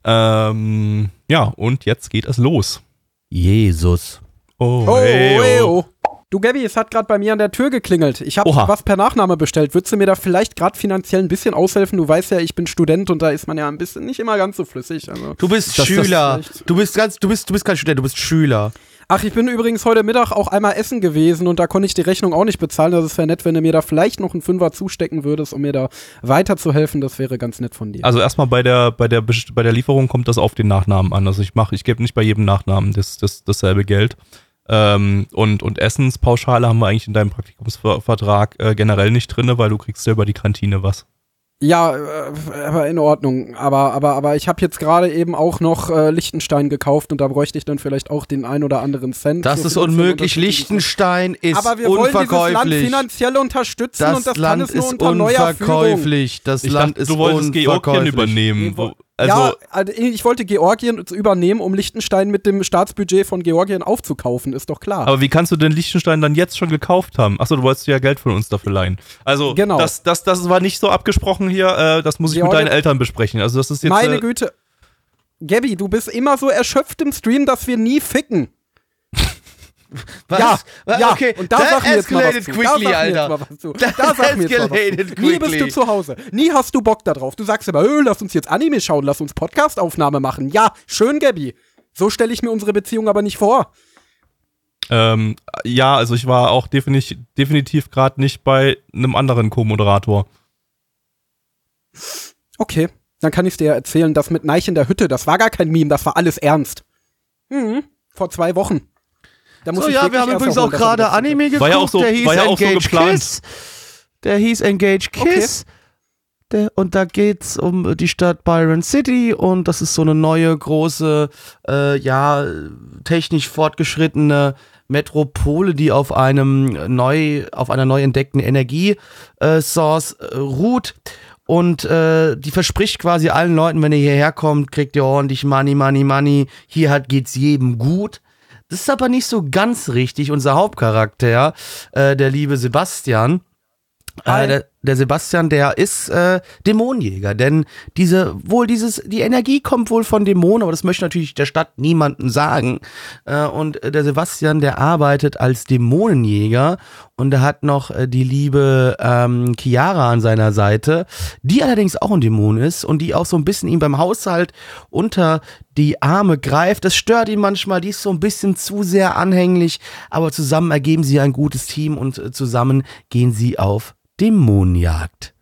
Ähm, ja, und jetzt geht es los. Jesus. Oh, Oh, hey, hey, oh. oh. Du, Gabby, es hat gerade bei mir an der Tür geklingelt. Ich habe was per Nachname bestellt. Würdest du mir da vielleicht gerade finanziell ein bisschen aushelfen? Du weißt ja, ich bin Student und da ist man ja ein bisschen nicht immer ganz so flüssig. Also. Du bist Schüler. du bist ganz, du bist, du bist kein Student, du bist Schüler. Ach, ich bin übrigens heute Mittag auch einmal essen gewesen und da konnte ich die Rechnung auch nicht bezahlen. Das wäre nett, wenn du mir da vielleicht noch einen Fünfer zustecken würdest, um mir da weiterzuhelfen. Das wäre ganz nett von dir. Also erstmal bei der, bei, der, bei der Lieferung kommt das auf den Nachnamen an. Also ich mache, ich gebe nicht bei jedem Nachnamen das, das, dasselbe Geld. Ähm, und, und Essenspauschale haben wir eigentlich in deinem Praktikumsvertrag äh, generell nicht drin, weil du kriegst ja über die Kantine was. Ja, äh, aber in Ordnung. Aber, aber, aber ich habe jetzt gerade eben auch noch äh, Liechtenstein gekauft und da bräuchte ich dann vielleicht auch den ein oder anderen Cent. Das ist unmöglich. Liechtenstein ist Aber wir wollen dieses Land unverkäuflich. finanziell unterstützen Das, und das Land kann es nur ist unter neuer Führung. unverkäuflich. Das Ich Land dachte, ist du wolltest Georgien unverkäuflich. übernehmen. Also, ja, also ich wollte Georgien übernehmen, um Liechtenstein mit dem Staatsbudget von Georgien aufzukaufen, ist doch klar. aber wie kannst du denn Liechtenstein dann jetzt schon gekauft haben? Achso, du wolltest ja Geld von uns dafür leihen. Also, Genau. das, das, das war nicht so abgesprochen hier. Äh, das muss ich mit Georgien- deinen Eltern besprechen. Also, das ist jetzt. Meine äh, Güte. Gabby, du bist immer so erschöpft im Stream, dass wir nie ficken. Was? Ja, ja, okay. und da That sag mir jetzt mal was zu. quickly, da sag mir Alter. Jetzt mal was zu. That Da sag mir jetzt mal was zu. Nie bist du zu Hause. Nie hast du Bock da drauf. Du sagst immer, öh, lass uns jetzt Anime schauen, lass uns Podcastaufnahme machen. Ja, schön, Gabby. So stelle ich mir unsere Beziehung aber nicht vor. ähm, ja, also ich war auch definitiv, definitiv gerade nicht bei einem anderen Co-Moderator. Okay, dann kann ich dir ja erzählen, das mit Neich in der Hütte, das war gar kein Meme, das war alles ernst. Mhm, vor zwei Wochen. Da muss So, ich ja, wir haben übrigens auch er gerade Anime geguckt, War ja auch so- der hieß war ja auch so Engage geplant. Kiss. Der hieß Engage Kiss. Der, und da geht's um die Stadt Byron City und das ist so eine neue, große, äh, ja, technisch fortgeschrittene Metropole, die auf einem neu, auf einer neu entdeckten Energiesource äh, ruht. Und äh, die verspricht quasi allen Leuten, wenn ihr hierher kommt, kriegt ihr ordentlich Money, Money, Money. Hier hat geht's jedem gut. Das ist aber nicht so ganz richtig. Unser Hauptcharakter, äh, der liebe Sebastian, äh, der, der Sebastian, der ist äh, Dämonenjäger, denn diese, wohl dieses, die Energie kommt wohl von Dämonen, aber das möchte natürlich der Stadt niemandem sagen. Äh, und der Sebastian, der arbeitet als Dämonenjäger und er hat noch äh, die liebe ähm, Chiara an seiner Seite, die allerdings auch ein Dämon ist und die auch so ein bisschen ihm beim Haushalt unter die Arme greift. Das stört ihn manchmal, die ist so ein bisschen zu sehr anhänglich, aber zusammen ergeben sie ein gutes Team und äh, zusammen gehen sie auf Dämonenjagd.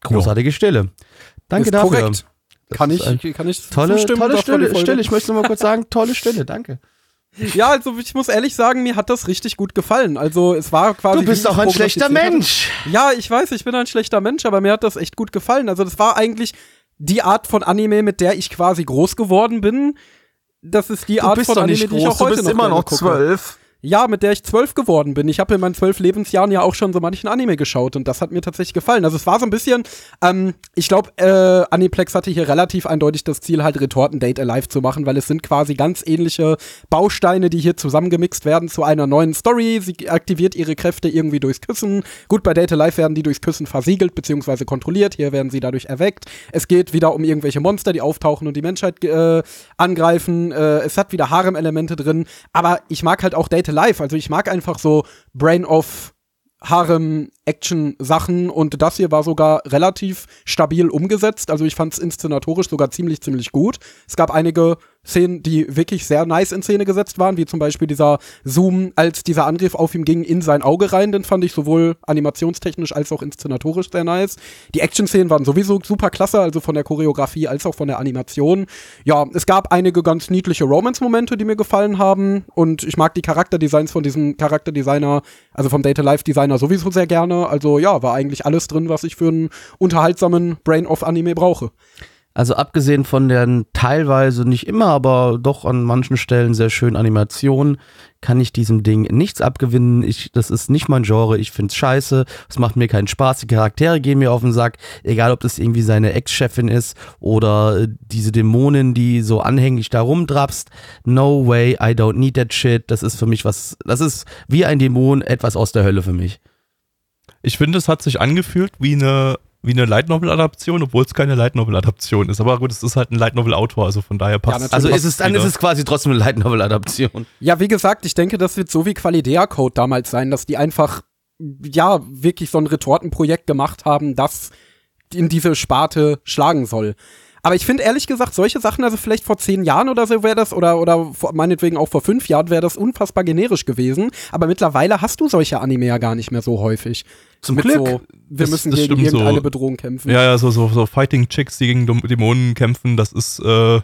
Großartige Stille. Danke Ist dafür. korrekt. Kann ist ich, kann ich Tolle, zustimmen? tolle Das Stille. Stille. Ich möchte nur mal kurz sagen, tolle Stille, danke. Ja, also ich muss ehrlich sagen, mir hat das richtig gut gefallen. Also es war quasi. Du bist auch ein schlechter hatte. Mensch. Ja, ich weiß, ich bin ein schlechter Mensch, aber mir hat das echt gut gefallen. Also das war eigentlich die Art von Anime, mit der ich quasi groß geworden bin. Das ist die Du Art von Anime, nicht die ich groß, auch du heute bist noch immer noch zwölf. Ja, mit der ich zwölf geworden bin. Ich habe in meinen zwölf Lebensjahren ja auch schon so manchen Anime geschaut und das hat mir tatsächlich gefallen. Also es war so ein bisschen, ähm, ich glaube, äh, Aniplex hatte hier relativ eindeutig das Ziel, halt Retorten Date Alive zu machen, weil es sind quasi ganz ähnliche Bausteine, die hier zusammengemixt werden zu einer neuen Story. Sie aktiviert ihre Kräfte irgendwie durchs Küssen. Gut, bei Date Alive werden die durchs Küssen versiegelt bzw. kontrolliert. Hier werden sie dadurch erweckt. Es geht wieder um irgendwelche Monster, die auftauchen und die Menschheit äh, angreifen. Äh, es hat wieder Harem-Elemente drin. Aber ich mag halt auch Date Alive. Also ich mag einfach so Brain of Harem-Action-Sachen und das hier war sogar relativ stabil umgesetzt. Also ich fand es inszenatorisch sogar ziemlich, ziemlich gut. Es gab einige Szenen, die wirklich sehr nice in Szene gesetzt waren, wie zum Beispiel dieser Zoom, als dieser Angriff auf ihm ging, in sein Auge rein. Den fand ich sowohl animationstechnisch als auch inszenatorisch sehr nice. Die Action-Szenen waren sowieso super klasse, also von der Choreografie als auch von der Animation. Ja, es gab einige ganz niedliche Romance-Momente, die mir gefallen haben. Und ich mag die Charakterdesigns von diesem Charakterdesigner, also vom Data Life Designer sowieso sehr gerne. Also ja, war eigentlich alles drin, was ich für einen unterhaltsamen Brain-of-Anime brauche. Also abgesehen von den teilweise nicht immer, aber doch an manchen Stellen sehr schönen Animationen, kann ich diesem Ding nichts abgewinnen. Ich, das ist nicht mein Genre. Ich find's scheiße. Es macht mir keinen Spaß. Die Charaktere gehen mir auf den Sack. Egal, ob das irgendwie seine Ex-Chefin ist oder äh, diese Dämonin, die so anhänglich da rumdrapst. No way, I don't need that shit. Das ist für mich was, das ist wie ein Dämon, etwas aus der Hölle für mich. Ich finde, es hat sich angefühlt wie eine wie eine Light Novel Adaption, obwohl es keine Light Novel Adaption ist. Aber gut, es ist halt ein Light Novel Autor, also von daher passt. Ja, also ist es dann ist es quasi trotzdem eine Light Novel Adaption. Ja, wie gesagt, ich denke, das wird so wie Qualidea Code damals sein, dass die einfach ja wirklich so ein Retortenprojekt gemacht haben, das in diese Sparte schlagen soll. Aber ich finde ehrlich gesagt, solche Sachen, also vielleicht vor zehn Jahren oder so wäre das, oder, oder vor, meinetwegen auch vor fünf Jahren wäre das unfassbar generisch gewesen. Aber mittlerweile hast du solche Anime ja gar nicht mehr so häufig. Zum Glück. So, wir Das- müssen das gegen irgendeine so. Bedrohung kämpfen. Ja, ja, so, so, so Fighting Chicks, die gegen Dämonen kämpfen, das ist, äh,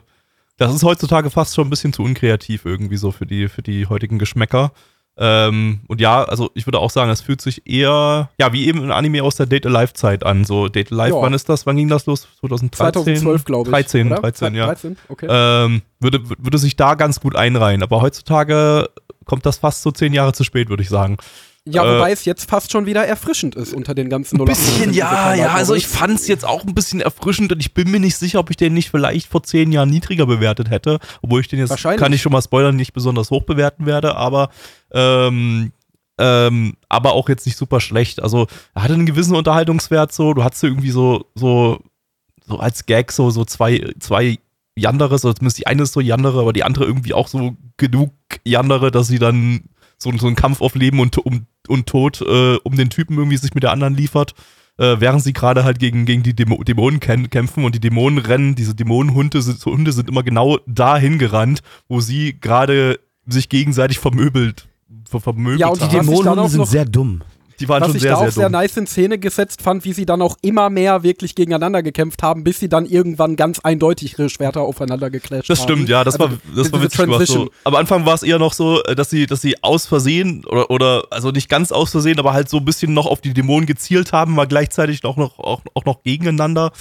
das ist heutzutage fast schon ein bisschen zu unkreativ irgendwie so für die, für die heutigen Geschmäcker. Ähm, und ja, also ich würde auch sagen, es fühlt sich eher, ja, wie eben ein Anime aus der Date Alive Zeit an. So Date Alive, Ja. wann ist das? Wann ging das los? 2013? 2012, glaube ich. 13, oder? 13, ja. 13, okay. Ähm, würde, würde sich da ganz gut einreihen. Aber heutzutage kommt das fast so zehn Jahre zu spät, würde ich sagen. Ja, äh, wobei es jetzt fast schon wieder erfrischend ist unter den ganzen Ein bisschen, 0815 ja, ja. Also ich fand es jetzt auch ein bisschen erfrischend und ich bin mir nicht sicher, ob ich den nicht vielleicht vor zehn Jahren niedriger bewertet hätte. Obwohl ich den jetzt, kann ich schon mal spoilern, nicht besonders hoch bewerten werde, aber ähm, ähm, aber auch jetzt nicht super schlecht. Also er hatte einen gewissen Unterhaltungswert so. Du hattest irgendwie so, so, so als Gag so, so zwei, zwei Yanderes, oder zumindest die eine ist so Yandere, aber die andere irgendwie auch so genug Yandere, dass sie dann so, so einen Kampf auf Leben und, um, und Tod äh, um den Typen irgendwie sich mit der anderen liefert. Äh, während sie gerade halt gegen, gegen die Dämo Dämonen kä- kämpfen und die Dämonen rennen, diese Dämonenhunde sind, so Hunde sind immer genau dahin gerannt, wo sie gerade sich gegenseitig vermöbelt, ver vermöbelt Ja, und die haben. Was ich dann Dämonen auch sind sehr dumm. Die waren Was schon ich sehr, da auch sehr sehr nice in Szene gesetzt fand, wie sie dann auch immer mehr wirklich gegeneinander gekämpft haben, bis sie dann irgendwann ganz eindeutig ihre Schwerter aufeinander geclasht Das haben. stimmt, ja, das Also, war, das war witzig gemacht. So. Am Anfang war es eher noch so, äh, dass sie, dass sie aus Versehen oder, oder, also nicht ganz aus Versehen, aber halt so ein bisschen noch auf die Dämonen gezielt haben, war gleichzeitig auch noch, auch, auch noch gegeneinander.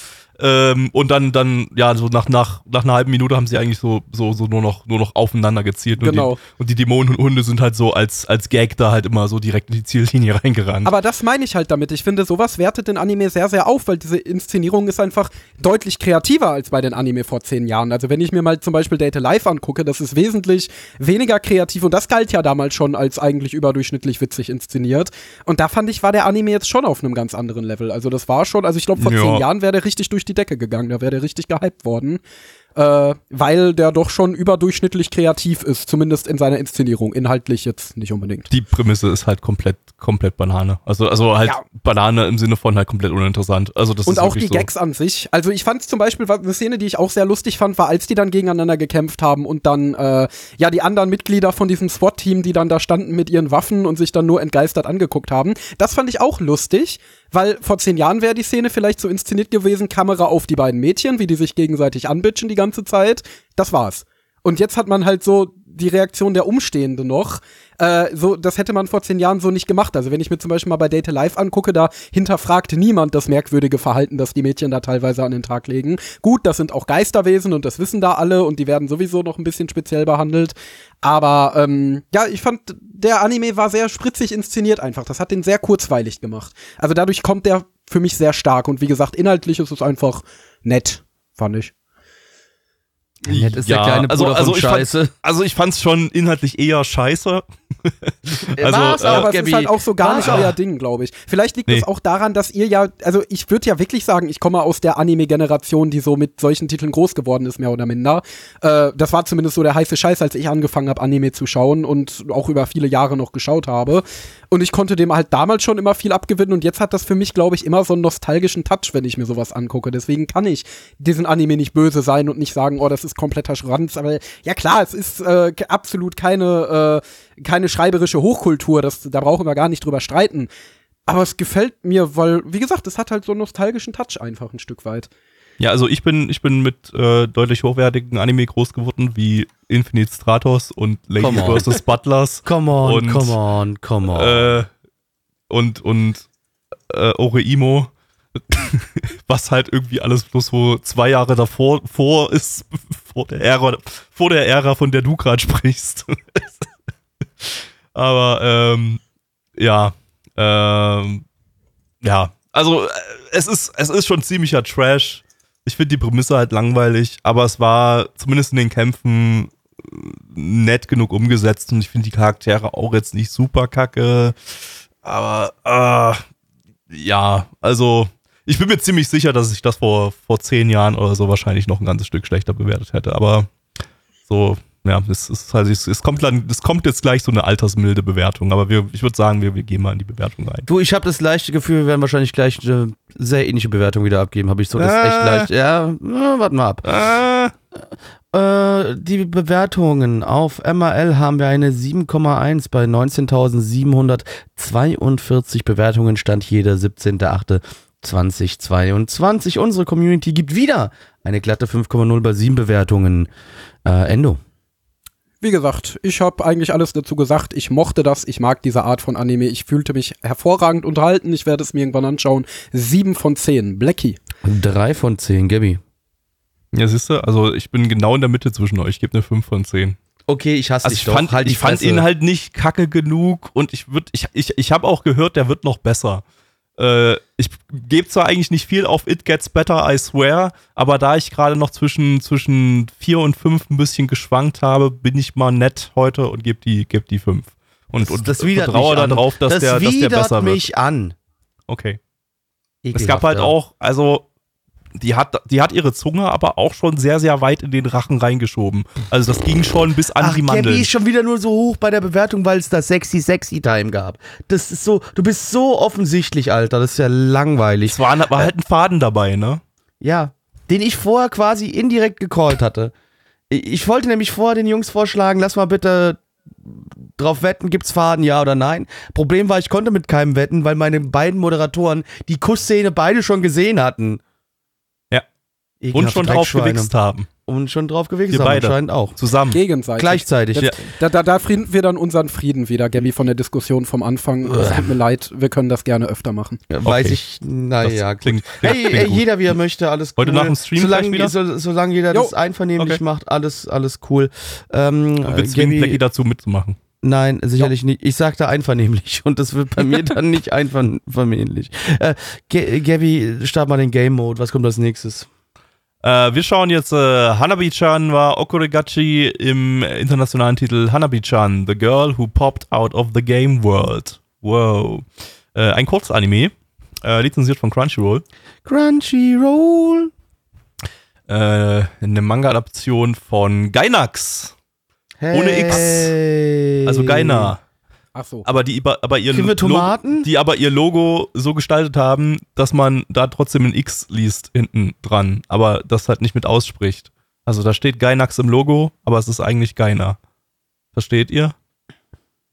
Ähm, und dann, dann, ja, so nach, nach, nach einer halben Minute haben sie eigentlich so, so, so nur noch, nur noch aufeinander gezielt. Und Genau. Die, und die Dämonenhunde sind halt so als, als Gag da halt immer so direkt in die Ziellinie reingerannt. Aber das meine ich halt damit. Ich finde, sowas wertet den Anime sehr, sehr auf, weil diese Inszenierung ist einfach deutlich kreativer als bei den Anime vor zehn Jahren. Also wenn ich mir mal zum Beispiel Date Live angucke, das ist wesentlich weniger kreativ und das galt ja damals schon als eigentlich überdurchschnittlich witzig inszeniert. Und da fand ich, war der Anime jetzt schon auf einem ganz anderen Level. Also das war schon, also ich glaube, vor Ja. zehn Jahren wäre der richtig durch die Decke gegangen, da wäre der richtig gehypt worden. Äh, weil der doch schon überdurchschnittlich kreativ ist, zumindest in seiner Inszenierung. Inhaltlich jetzt nicht unbedingt. die Prämisse ist halt komplett, komplett Banane. Also, also halt Ja. Banane im Sinne von halt komplett uninteressant. Also das Und ist auch die Gags an sich. Also ich fand zum Beispiel, eine Szene, die ich auch sehr lustig fand, war, als die dann gegeneinander gekämpft haben und dann, äh, ja, die anderen Mitglieder von diesem SWAT-Team, die dann da standen mit ihren Waffen und sich dann nur entgeistert angeguckt haben. Das fand ich auch lustig, weil vor zehn Jahren wäre die Szene vielleicht so inszeniert gewesen, Kamera auf die beiden Mädchen, wie die sich gegenseitig anbitschen die ganze Zeit. Das war's. Und jetzt hat man halt so die Reaktion der Umstehenden noch. Äh, so, das hätte man vor zehn Jahren so nicht gemacht. Also wenn ich mir zum Beispiel mal bei Data Live angucke, da hinterfragt niemand das merkwürdige Verhalten, das die Mädchen da teilweise an den Tag legen. Gut, das sind auch Geisterwesen und das wissen da alle und die werden sowieso noch ein bisschen speziell behandelt. Aber ähm, ja, ich fand, der Anime war sehr spritzig inszeniert einfach. Das hat den sehr kurzweilig gemacht. Also dadurch kommt der für mich sehr stark. Und wie gesagt, inhaltlich ist es einfach nett, fand ich. Nett ist der kleine Bruder von ich Scheiße. Fand, also ich fand's schon inhaltlich eher scheiße. Also, also, äh, aber es Gabi. ist halt auch so gar nicht Ah. euer Ding, glaube ich. Vielleicht liegt Nee. es auch daran, dass ihr ja, also ich würde ja wirklich sagen, ich komme aus der Anime-Generation, die so mit solchen Titeln groß geworden ist, mehr oder minder. Äh, das war zumindest so der heiße Scheiß, als ich angefangen habe, Anime zu schauen und auch über viele Jahre noch geschaut habe. Und ich konnte dem halt damals schon immer viel abgewinnen und jetzt hat das für mich, glaube ich, immer so einen nostalgischen Touch, wenn ich mir sowas angucke. Deswegen kann ich diesen Anime nicht böse sein und nicht sagen, oh, das ist kompletter Schranz. Aber ja klar, es ist äh, absolut keine, äh, keine schreiberische Hochkultur. Das, da brauchen wir gar nicht drüber streiten. Aber es gefällt mir, weil, wie gesagt, es hat halt so einen nostalgischen Touch einfach ein Stück weit. Ja, also ich bin, ich bin mit äh, deutlich hochwertigen Anime groß geworden, wie Infinite Stratos und Lady vs. Butlers. Come on, Und, come on, come on. Äh, und und äh, Oreimo, was halt irgendwie alles bloß so zwei Jahre davor vor ist, vor der Ära, vor der Ära, von der du gerade sprichst. Aber ähm, ja, ähm, ja, also äh, es ist, es ist schon ziemlicher Trash. Ich finde die Prämisse halt langweilig, aber es war zumindest in den Kämpfen äh, nett genug umgesetzt und ich finde die Charaktere auch jetzt nicht super kacke. Aber äh, ja, also ich bin mir ziemlich sicher, dass ich das vor, vor zehn Jahren oder so wahrscheinlich noch ein ganzes Stück schlechter bewertet hätte. Aber so, ja, es, ist halt, es, es, kommt, dann, es kommt jetzt gleich so eine altersmilde Bewertung. Aber wir, ich würde sagen, wir, wir gehen mal in die Bewertung rein. Du, ich habe das leichte Gefühl, wir werden wahrscheinlich gleich eine sehr ähnliche Bewertung wieder abgeben. Habe ich so das Äh. echt leicht. Ja, na, warten wir ab. Äh, Äh, die Bewertungen auf MRL haben wir eine 7,1 bei 19.742 Bewertungen. Stand hier der 17.08.2022. Unsere Community gibt wieder eine glatte 5,0 bei 7 Bewertungen. Äh, Endo. Wie gesagt, ich habe eigentlich alles dazu gesagt. Ich mochte das. Ich mag diese Art von Anime. Ich fühlte mich hervorragend unterhalten. Ich werde es mir irgendwann anschauen. Sieben von zehn. Blackie. 3 von 10, Gabby. ja, siehst du, also ich bin genau in der Mitte zwischen euch. Ich gebe eine 5 von 10. Okay, ich hasse Also dich ich doch. fand, halt ich fand Fresse. ihn halt nicht kacke genug und ich würde, ich, ich, ich habe auch gehört, der wird noch besser. Äh, ich gebe zwar eigentlich nicht viel auf It Gets Better, I swear, aber da ich gerade noch zwischen, zwischen 4 und 5 ein bisschen geschwankt habe, bin ich mal nett heute und gebe die, geb die 5. Und, und das widert vertraue darauf, dass, das der, dass der widert besser wird. mich an. Okay. Es Ekelhaft, gab halt ja. auch, also die hat, die hat ihre Zunge aber auch schon sehr, sehr weit in den Rachen reingeschoben. Also das ging schon bis an Ach, die Gabby Mandeln. ist schon wieder nur so hoch bei der Bewertung, weil es da sexy, sexy Time gab. Das ist so, du bist so offensichtlich, Alter. Das ist ja langweilig. Es war, war halt ein Faden dabei, ne? Ja, den ich vorher quasi indirekt gecallt hatte. Ich, ich wollte nämlich vorher den Jungs vorschlagen, lass mal bitte drauf wetten, gibt's Faden, ja oder nein. Problem war, ich konnte mit keinem wetten, weil meine beiden Moderatoren die Kussszene beide schon gesehen hatten. Ja. Und schon drauf gewichst haben. Und schon drauf gewichst Wir haben, beide. anscheinend auch. Zusammen. Gegenseitig. Gleichzeitig. Jetzt, da, da, da finden wir dann unseren Frieden wieder, Gabby, von der Diskussion vom Anfang. Es tut mir leid, wir können das gerne öfter machen. Ja, Weiß Okay. ich, naja, klingt- Hey, klingt ey, gut. jeder wie er möchte, alles cool. Heute nach dem Stream solange, wieder? So, solange jeder Jo. das einvernehmlich Okay. macht, alles, alles cool. Ähm, Und äh, wir zwingen Blackie dazu mitzumachen. Nein, sicherlich nicht. Ich sagte einvernehmlich und das wird bei mir dann nicht einvernehmlich. Äh, Gabby, start mal den Game Mode. Was kommt als nächstes? Äh, wir schauen jetzt, äh, Hanabi-chan war Okoregachi im internationalen Titel Hanabi-chan, The Girl Who Popped Out of the Game World. Wow. Äh, ein Kurzanime, äh, lizenziert von Crunchyroll. Crunchyroll. Äh, eine Manga-Adaption von Gainax. Ohne X. Hey. Also Gaina. Ach so. Aber die aber ihr Kriegen wir Tomaten? Logo, die aber ihr Logo so gestaltet haben, dass man da trotzdem ein X liest hinten dran, aber das halt nicht mit ausspricht. Also da steht Gainax im Logo, aber es ist eigentlich Gaina. Versteht ihr?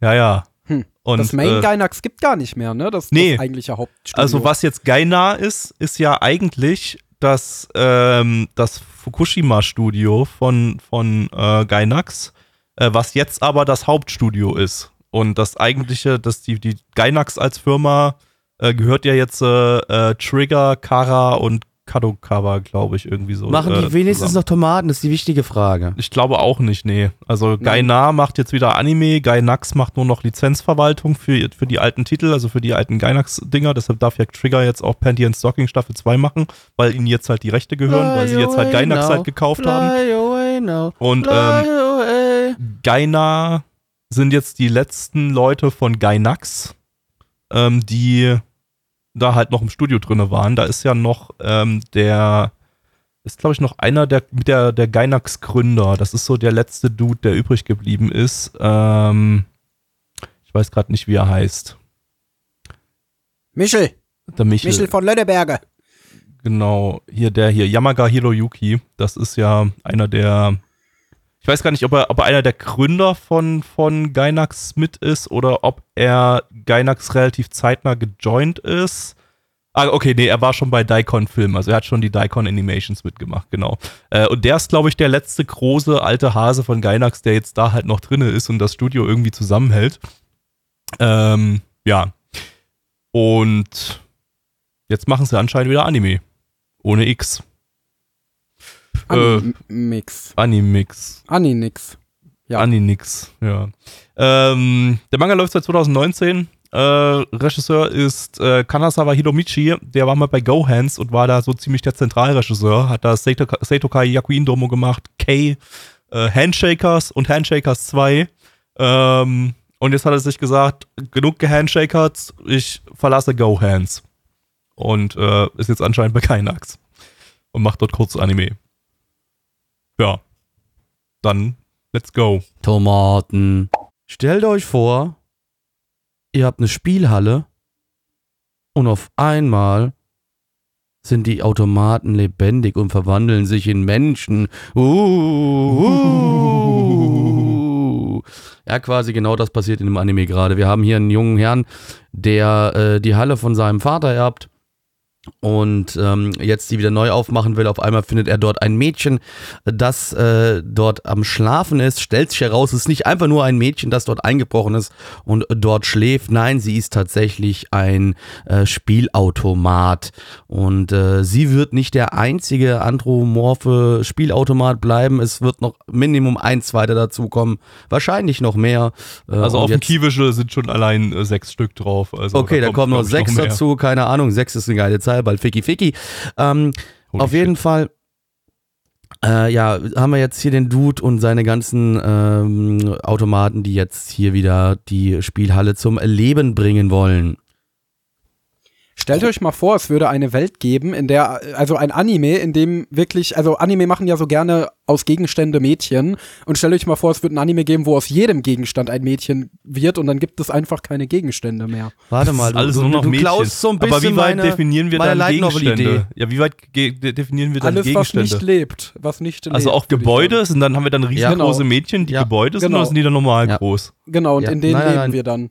Ja, ja. Hm. Und, das Main äh, Gainax gibt gar nicht mehr, ne? Das, nee. das eigentliche Hauptstudio. also was jetzt Gaina ist, ist ja eigentlich dass ähm, das Fukushima-Studio von, von äh, Gainax, äh, was jetzt aber das Hauptstudio ist. Und das eigentliche, dass die, die Gainax als Firma äh, gehört ja jetzt äh, äh, Trigger, Kara und Kadokawa, glaube ich, irgendwie so. Machen äh, die wenigstens zusammen. noch Tomaten? Das ist die wichtige Frage. Ich glaube auch nicht, nee. Also Gaina macht jetzt wieder Anime, Gainax macht nur noch Lizenzverwaltung für, für die alten Titel, also für die alten Gainax-Dinger. Deshalb darf ja Trigger jetzt auch Panty and Stocking Staffel 2 machen, weil ihnen jetzt halt die Rechte gehören, weil sie jetzt halt Gainax halt gekauft haben. Fly now. Und Fly ähm. Gaina sind jetzt die letzten Leute von Gainax, ähm, die da halt noch im Studio drinne waren. Da ist ja noch ähm, der, ist glaube ich noch einer der, der, der Gainax-Gründer. Das ist so der letzte Dude, der übrig geblieben ist. Ähm, ich weiß gerade nicht, wie er heißt. Michel, Der Michel. Michel von Lönneberger. Genau, hier der hier, Yamaga Hiroyuki, das ist ja einer der, ich weiß gar nicht, ob er, ob er einer der Gründer von, von Gainax mit ist oder ob er Gainax relativ zeitnah gejoint ist. Ah, okay, nee, er war schon bei Daikon Film, also er hat schon die Daikon Animations mitgemacht, genau. Äh, und der ist, glaube ich, der letzte große alte Hase von Gainax, der jetzt da halt noch drinne ist und das Studio irgendwie zusammenhält. Ähm, ja. Und jetzt machen sie anscheinend wieder Anime. Ohne X. Äh, Animix. Animix. Aninix. Ja. Aninix, ja. Ähm, der Manga läuft seit 2019. Äh, Regisseur ist äh, Kanazawa Hiromichi. Der war mal bei Go Hands und war da so ziemlich der Zentralregisseur. Hat da Seito, Seitokai Yakuin Domo gemacht, K, äh, Handshakers und Handshakers 2. Ähm, und jetzt hat er sich gesagt, genug gehandshakert, ich verlasse Go Hands. Und äh, ist jetzt anscheinend bei Kainax. Und macht dort kurz Anime. Ja. Dann, let's go. Tomaten. Stellt euch vor, ihr habt eine Spielhalle und auf einmal sind die Automaten lebendig und verwandeln sich in Menschen. Uh, uh. Ja, quasi genau das passiert in dem Anime gerade. Wir haben hier einen jungen Herrn, der äh, die Halle von seinem Vater erbt und ähm, jetzt die wieder neu aufmachen will. Auf einmal findet er dort ein Mädchen, das äh, dort am Schlafen ist. Stellt sich heraus, es ist nicht einfach nur ein Mädchen, das dort eingebrochen ist und dort schläft. Nein, sie ist tatsächlich ein äh, Spielautomat. Und äh, sie wird nicht der einzige anthropomorphe Spielautomat bleiben. Es wird noch Minimum ein zweiter dazukommen. Wahrscheinlich noch mehr. Äh, Also auf dem Kiwische sind schon allein äh, sechs Stück drauf. Also Okay, da, kommt, kommen noch sechs mehr. dazu, keine Ahnung. Sechs ist eine geile Zahl, bald Ficky Ficky. Ähm, auf jeden Fall, äh, ja, haben wir jetzt hier den Dude und seine ganzen ähm, Automaten, die jetzt hier wieder die Spielhalle zum Leben bringen wollen. Stellt euch mal vor, es würde eine Welt geben, in der, also ein Anime, in dem wirklich, also Anime machen ja so gerne aus Gegenstände Mädchen. Und stellt euch mal vor, es wird ein Anime geben, wo aus jedem Gegenstand ein Mädchen wird und dann gibt es einfach keine Gegenstände mehr. Warte mal, du, Alles du, nur noch du Mädchen. klaust so ein bisschen Aber wie weit meine, definieren wir meine dann Gegenstände? Idee. Ja, wie weit definieren wir dann Alles, was Gegenstände? nicht lebt, was nicht lebt. also auch würde Gebäude, sind dann haben wir dann riesengroße Genau. Mädchen, die Ja. Gebäude sind Genau. oder sind die dann normal Ja. groß? Genau, und Ja. in denen Nein, nein, leben nein. wir dann.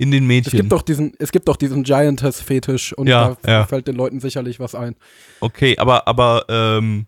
In den Es Mädchen. gibt doch diesen, es gibt doch diesen Giantess-Fetisch und Ja, da ja. fällt den Leuten sicherlich was ein. Okay, aber, aber, ähm,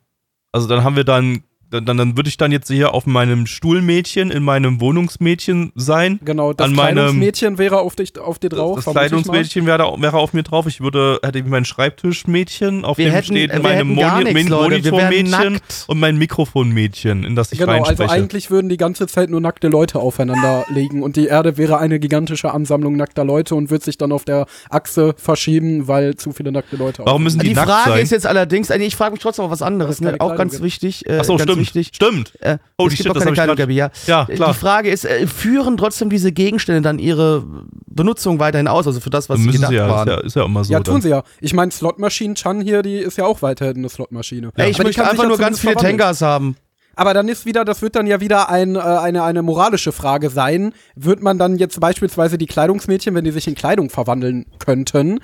also dann haben wir dann, dann, dann würde ich dann jetzt hier auf meinem Stuhlmädchen, in meinem Wohnungsmädchen sein. Genau, das An meinem- Kleidungsmädchen wäre auf, dich, auf dir drauf. das. Kleidungsmädchen wäre, da- wäre auf mir drauf. Ich würde, hätte ich mein Schreibtischmädchen, auf Wir dem hätten- steht wir meine Moni nichts, mein Monitormädchen und mein Mikrofonmädchen, in das ich Genau, also reinspreche. eigentlich würden die ganze Zeit nur nackte Leute aufeinander liegen und die Erde wäre eine gigantische Ansammlung nackter Leute und wird sich dann auf der Achse verschieben, weil zu viele nackte Leute Warum müssen die, Die nackt Frage sein? ist jetzt allerdings, also ich frage mich trotzdem noch was anderes, ne? auch ganz wichtig. Äh, Achso, stimmt. Wichtig. Stimmt. Äh, Holy es shit, gibt auch das keine Kleidung, Gabi, ja. Ja, Äh, klar. Die Frage ist, äh, führen trotzdem diese Gegenstände dann ihre Benutzung weiterhin aus, also für das, was sie müssen gedacht sie ja, waren? ist ja, ist ja immer so. ja, dann. tun sie ja. Ich meine, Slotmaschinen Chan hier, die ist ja auch weiterhin eine Slotmaschine. Ey, ich Aber möchte einfach ja nur ganz viele verwandeln. Tankers haben. Aber dann ist wieder, das wird dann ja wieder ein, äh, eine, eine moralische Frage sein. Wird man dann jetzt beispielsweise die Kleidungsmädchen, wenn die sich in Kleidung verwandeln könnten,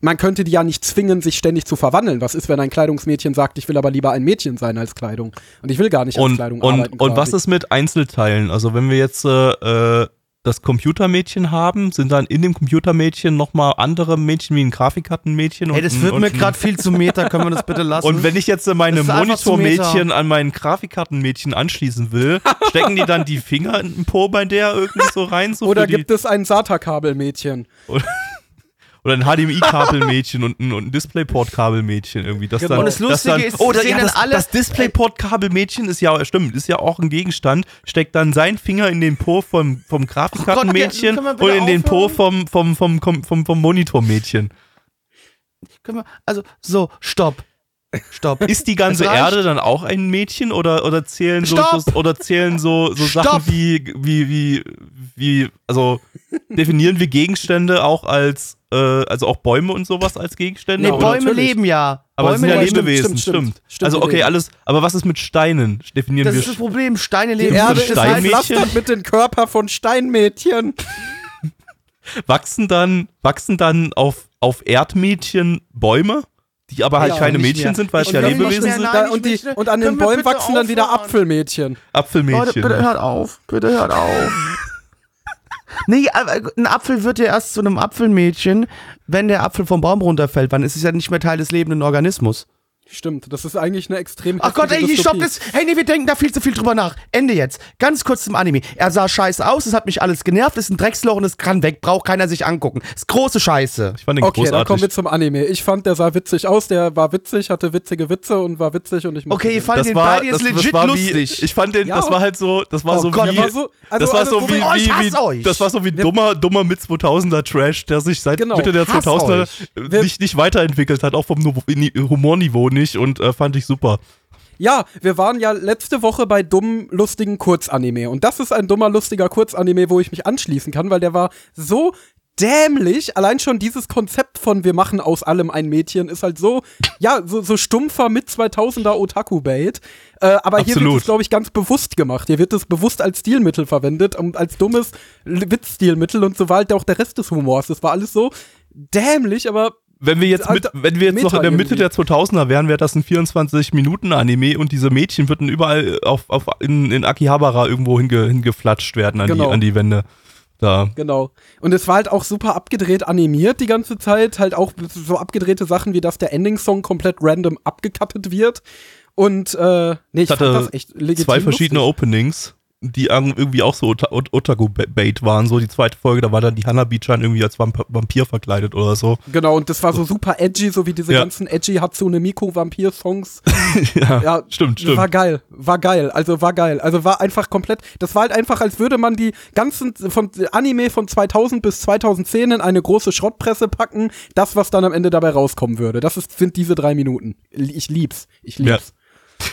man könnte die ja nicht zwingen, sich ständig zu verwandeln. Was ist, wenn ein Kleidungsmädchen sagt, ich will aber lieber ein Mädchen sein als Kleidung? Und ich will gar nicht als Und, Kleidung und, arbeiten. und was quasi. ist mit Einzelteilen? Also wenn wir jetzt, äh, äh, das Computermädchen haben, sind dann in dem Computermädchen nochmal andere Mädchen wie ein Grafikkartenmädchen. Ey, das und, wird und, mir gerade viel zu Meter, können wir das bitte lassen? Und wenn ich jetzt meine Monitormädchen Meta. an mein Grafikkartenmädchen anschließen will, stecken die dann die Finger in den Po bei der irgendwie so rein? So Oder gibt es ein SATA-Kabelmädchen? Oder ein HDMI-Kabelmädchen und ein, und ein DisplayPort-Kabelmädchen irgendwie. Das Genau. dann, Und das Lustige dann, ist, oh, sehen ja, dann das, alle- das DisplayPort-Kabelmädchen ist ja, stimmt, ist ja auch ein Gegenstand, steckt dann seinen Finger in den Po vom, vom Grafikkartenmädchen wir und in den Po aufhören? vom, vom, vom, vom, vom Monitormädchen. Können wir, also, so, stopp. Stopp. Ist die ganze. Erde dann auch ein Mädchen oder, oder zählen so, so oder zählen so, so Stopp! Sachen wie, wie, wie, wie, also definieren wir Gegenstände auch als, äh, also auch Bäume und sowas als Gegenstände? Nee, oder? Bäume natürlich. leben ja. Aber es Bäume sind ja Lebewesen, stimmt, stimmt. stimmt. Stimmt, Also die okay, alles, aber was ist mit Steinen? Definieren Das wir ist das Problem. Steine Die leben. Erde so ist Steinmädchen? gepflastert mit den Körper von Steinmädchen. wachsen dann, wachsen dann auf, auf Erdmädchen Bäume, die aber halt Ja, keine Mädchen mehr. sind, weil es ja Lebewesen mehr, sind. nein, und, die, und an den Bäumen bitte wachsen dann wieder? Apfelmädchen. Apfelmädchen. hört auf. Bitte hört auf. Nee, ein Apfel wird ja erst zu einem Apfelmädchen, wenn der Apfel vom Baum runterfällt. Dann ist es ja nicht mehr Teil des lebenden Organismus. Stimmt, das ist eigentlich eine extrem Ach Gott, ey, ich stopp Dystopie. das. Hey, nee, wir denken da viel zu viel drüber nach. Ende jetzt. Ganz kurz zum Anime. Er sah scheiße aus, es hat mich alles genervt, ist ein Drecksloch und es kann weg, braucht keiner sich angucken. Ist große Scheiße. Ich fand den Okay, dann kommen großartig. wir zum Anime. Ich fand, der sah witzig aus, der war witzig, hatte witzige Witze und war witzig und ich Okay, ihr das den war, beide jetzt legit war lustig. Wie, ich fand den, Ja. das war halt so, das war Oh so Gott, wie, war so- also das war so wie, wie- Oh, wie, wie euch. das war so wie dummer, dummer mit 2000er Trash, der sich seit Genau, Mitte der hasse 2000er euch. äh, nicht, nicht weiterentwickelt hat, auch vom Humorniveau nicht und äh, fand ich super. Ja, wir waren ja letzte Woche bei dummen, lustigen Kurzanime. Und das ist ein dummer, lustiger Kurzanime, wo ich mich anschließen kann, weil der war so dämlich. Allein schon dieses Konzept von wir machen aus allem ein Mädchen ist halt so, ja, so, so stumpfer mit 2000er Otaku-Bait. Äh, aber hier wird Absolut. es, glaube ich, ganz bewusst gemacht. Hier wird es bewusst als Stilmittel verwendet und als dummes Witzstilmittel und so war halt auch der Rest des Humors. Das war alles so dämlich, aber Wenn wir jetzt mit, wenn wir jetzt noch in der Mitte der 2000er wären, wäre das ein 24-Minuten-Anime und diese Mädchen würden überall auf, auf in, in Akihabara irgendwo hinge, hingeflatscht werden an, Genau. die, an die Wände. Da. Genau. Und es war halt auch super abgedreht animiert die ganze Zeit. Halt auch so abgedrehte Sachen, wie dass der Ending-Song komplett random abgekattet wird. Und, äh, nee, ich hatte das echt legitim zwei verschiedene lustig. Openings, die irg- irgendwie auch so Ota- Ot- Otaku-Bait waren. So die zweite Folge, da war dann die Hanabi-chan irgendwie als Vamp Vampir verkleidet oder so. Genau, und das war so super edgy, so wie diese Ja. ganzen edgy Hatsune Miku Vampir-Songs. ja, Ja, stimmt, stimmt. War geil, war geil, also war geil. Also war einfach komplett, das war halt einfach, als würde man die ganzen von Anime von 2000 bis 2010 in eine große Schrottpresse packen, das, was dann am Ende dabei rauskommen würde. Das ist, sind diese drei Minuten. Ich lieb's, ich lieb's.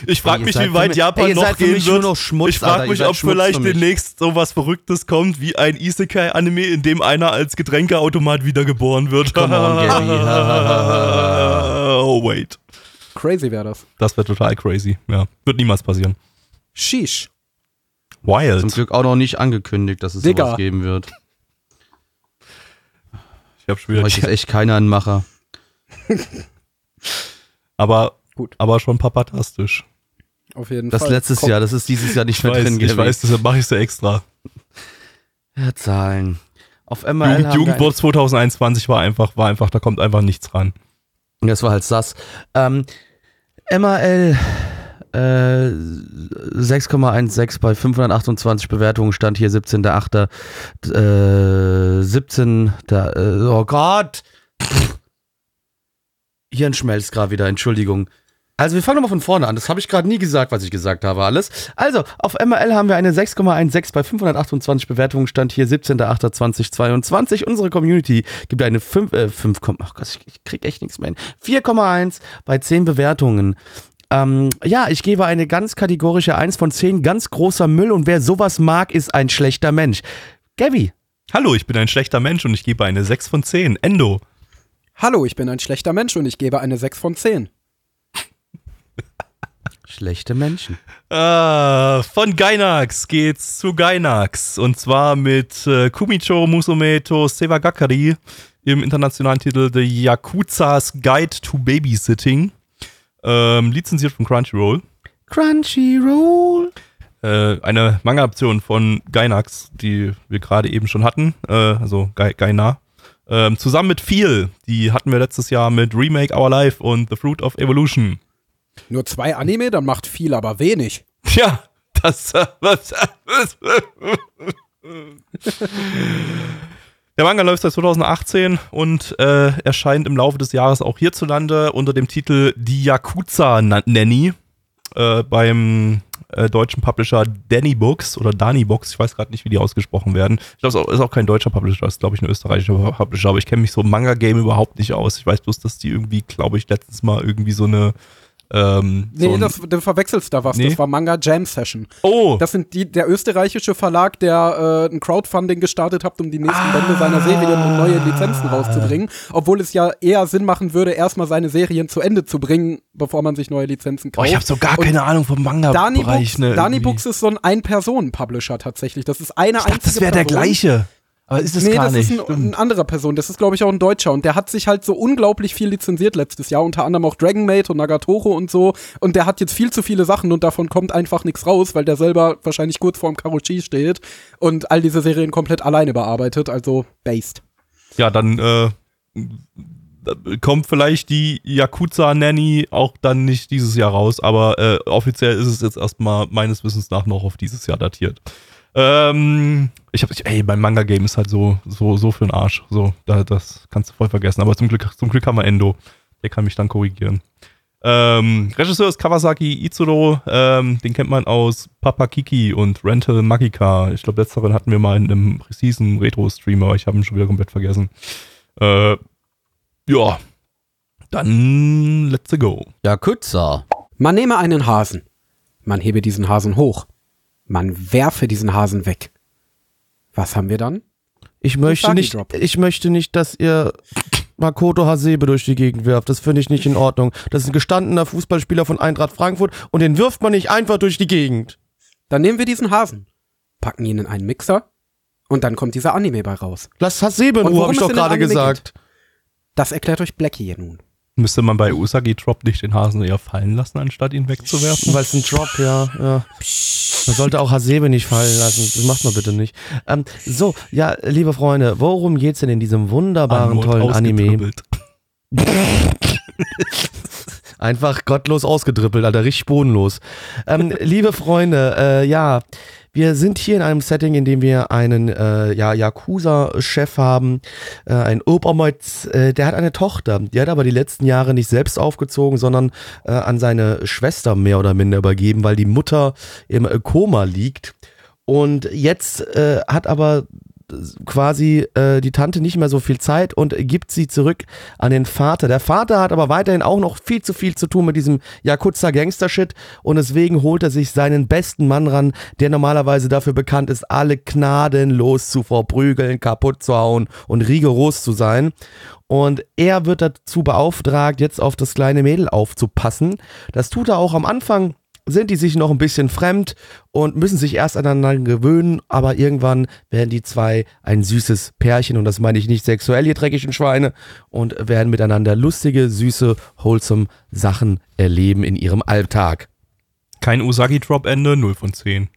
Ich frage mich, wie weit Japan ey, noch gehen wird. Schmutz, ich frage mich, ob Schmutz vielleicht demnächst so was Verrücktes kommt, wie ein Isekai-Anime, in dem einer als Getränkeautomat wiedergeboren wird. Come on, Gabby. oh, wait. Crazy wäre das. Das wäre total crazy. Ja, wird niemals passieren. Sheesh. Wild. Zum Glück auch noch nicht angekündigt, dass es Digga. sowas geben wird. Ich habe schon wieder ist echt keiner ein Macher. aber, Gut. aber schon papatastisch. Auf jeden Das Fall. letztes Komm. Jahr, das ist dieses Jahr nicht Ich mehr weiß, drin ich gewesen. weiß, deshalb mache ich es ja extra. Ja, Zahlen. Auf MRL Jugend, Jugendwort 2021 war einfach, war einfach, da kommt einfach nichts ran. Das war halt sass. Ähm, MRL äh, 6,16 bei 528 Bewertungen stand hier 17.8. Äh, 17. Da, äh, oh Gott! Hirn schmelzt gerade wieder, Entschuldigung. Also wir fangen nochmal von vorne an. Das habe ich gerade nie gesagt, was ich gesagt habe, alles. Also, auf MRL haben wir eine 6,16 bei 528 Bewertungen, stand hier 17.08.2022. Unsere Community gibt eine 5, äh, 5, ach Gott, ich, ich krieg echt nichts mehr hin. 4,1 bei 10 Bewertungen. Ähm, ja, ich gebe eine ganz kategorische 1 von 10, ganz großer Müll und wer sowas mag, ist ein schlechter Mensch. Gabby, Hallo, ich bin ein schlechter Mensch und ich gebe eine 6 von 10. Endo. Hallo, ich bin ein schlechter Mensch und ich gebe eine 6 von 10. schlechte Menschen. Äh, von Gainax geht's zu Gainax. Und zwar mit äh, Kumicho Musumeto Sewagakari im internationalen Titel The Yakuza's Guide to Babysitting. Ähm, lizenziert von Crunchyroll. Crunchyroll. äh, eine Manga-Option von Gainax, die wir gerade eben schon hatten, äh, also Gai- Gaina. Ähm, zusammen mit Feel, die hatten wir letztes Jahr mit Remake Our Life und The Fruit of Evolution. Nur zwei Anime, dann macht viel, aber wenig. Tja, das. äh, was, Der Manga läuft seit 2018 und äh, erscheint im Laufe des Jahres auch hierzulande unter dem Titel Die Yakuza Na- Nanny äh, beim äh, deutschen Publisher Danny Books oder Dani Books. Ich weiß gerade nicht, wie die ausgesprochen werden. Ich glaube, es ist auch- ist auch kein deutscher Publisher, es ist, glaube ich, ein österreichischer Publisher, aber ich kenne mich so im Manga-Game überhaupt nicht aus. Ich weiß bloß, dass die irgendwie, glaube ich, letztens mal irgendwie so eine. Ähm, Nee, so das, du verwechselst da was. Nee. Das war Manga Jam Session. oh! Das sind die, der österreichische Verlag, der äh, ein Crowdfunding gestartet hat, um die nächsten Bände seiner Serien und neue Lizenzen rauszubringen. Obwohl es ja eher Sinn machen würde, erstmal seine Serien zu Ende zu bringen, bevor man sich neue Lizenzen Oh, kauft. ich habe so gar Und keine Ahnung vom Manga-Bereich. Ne, Dani irgendwie. Books ist so ein Ein-Personen-Publisher tatsächlich. Das ist eine Ich dachte, einzige das wäre der gleiche. Aber ist es nee, gar das nicht. ist ein, ein anderer Person. Das ist, glaube ich, auch ein Deutscher. Und der hat sich halt so unglaublich viel lizenziert letztes Jahr. Unter anderem auch Dragon Maid und Nagatoro und so. Und der hat jetzt viel zu viele Sachen und davon kommt einfach nichts raus, weil der selber wahrscheinlich kurz vorm Karoshi steht und all diese Serien komplett alleine bearbeitet. Also based. Ja, dann äh, kommt vielleicht die Yakuza Nanny auch dann nicht dieses Jahr raus, aber äh, offiziell ist es jetzt erstmal meines Wissens nach noch auf dieses Jahr datiert. Ähm, ich hab, ey, mein Manga-Game ist halt so, so, so für den Arsch. So, da, das kannst du voll vergessen. Aber zum Glück, zum Glück haben wir Endo. Der kann mich dann korrigieren. Ähm, Regisseur ist Kawasaki Itsuro. Ähm, den kennt man aus Papa Kiki und Rental Magika. Ich glaube, letzteren hatten wir mal in einem Season Retro-Stream, aber ich habe ihn schon wieder komplett vergessen. Äh, ja. Dann let's go. Yakuza. Man nehme einen Hasen. Man hebe diesen Hasen hoch. Man werfe diesen Hasen weg. Was haben wir dann? Ich möchte nicht, ich möchte nicht, dass ihr Makoto Hasebe durch die Gegend wirft. Das finde ich nicht in Ordnung. Das ist ein gestandener Fußballspieler von Eintracht Frankfurt und den wirft man nicht einfach durch die Gegend. Dann nehmen wir diesen Hasen, packen ihn in einen Mixer und dann kommt dieser Anime bei raus. Lass Hasebe in Ruhe, habe ich doch gerade gesagt. Das erklärt euch Blackie hier nun. Müsste man bei Usagi Drop nicht den Hasen eher fallen lassen, anstatt ihn wegzuwerfen? Weil es ein Drop, ja, ja. Man sollte auch Hasebe nicht fallen lassen. Das macht man bitte nicht. Ähm, so, ja, liebe Freunde, worum geht's denn in diesem wunderbaren, Antwort tollen Anime? Einfach gottlos ausgedrippelt, Alter, richtig bodenlos. Ähm, liebe Freunde, äh, ja, wir sind hier in einem Setting, in dem wir einen äh, ja, Yakuza-Chef haben, äh, ein Obermeutz, äh, der hat eine Tochter. Die hat aber die letzten Jahre nicht selbst aufgezogen, sondern äh, an seine Schwester mehr oder minder übergeben, weil die Mutter im äh, Koma liegt. Und jetzt äh, hat aber quasi äh, die Tante nicht mehr so viel Zeit und gibt sie zurück an den Vater. Der Vater hat aber weiterhin auch noch viel zu viel zu tun mit diesem Yakuza-Gangster-Shit und deswegen holt er sich seinen besten Mann ran, der normalerweise dafür bekannt ist, alle gnadenlos zu verprügeln, kaputt zu hauen und rigoros zu sein. Und er wird dazu beauftragt, jetzt auf das kleine Mädel aufzupassen. Das tut er auch am Anfang sind die sich noch ein bisschen fremd und müssen sich erst aneinander gewöhnen, aber irgendwann werden die zwei ein süßes Pärchen und das meine ich nicht sexuell, ihr dreckigen Schweine, und werden miteinander lustige, süße, wholesome Sachen erleben in ihrem Alltag. Kein Usagi-Drop-Ende, 0 von 10.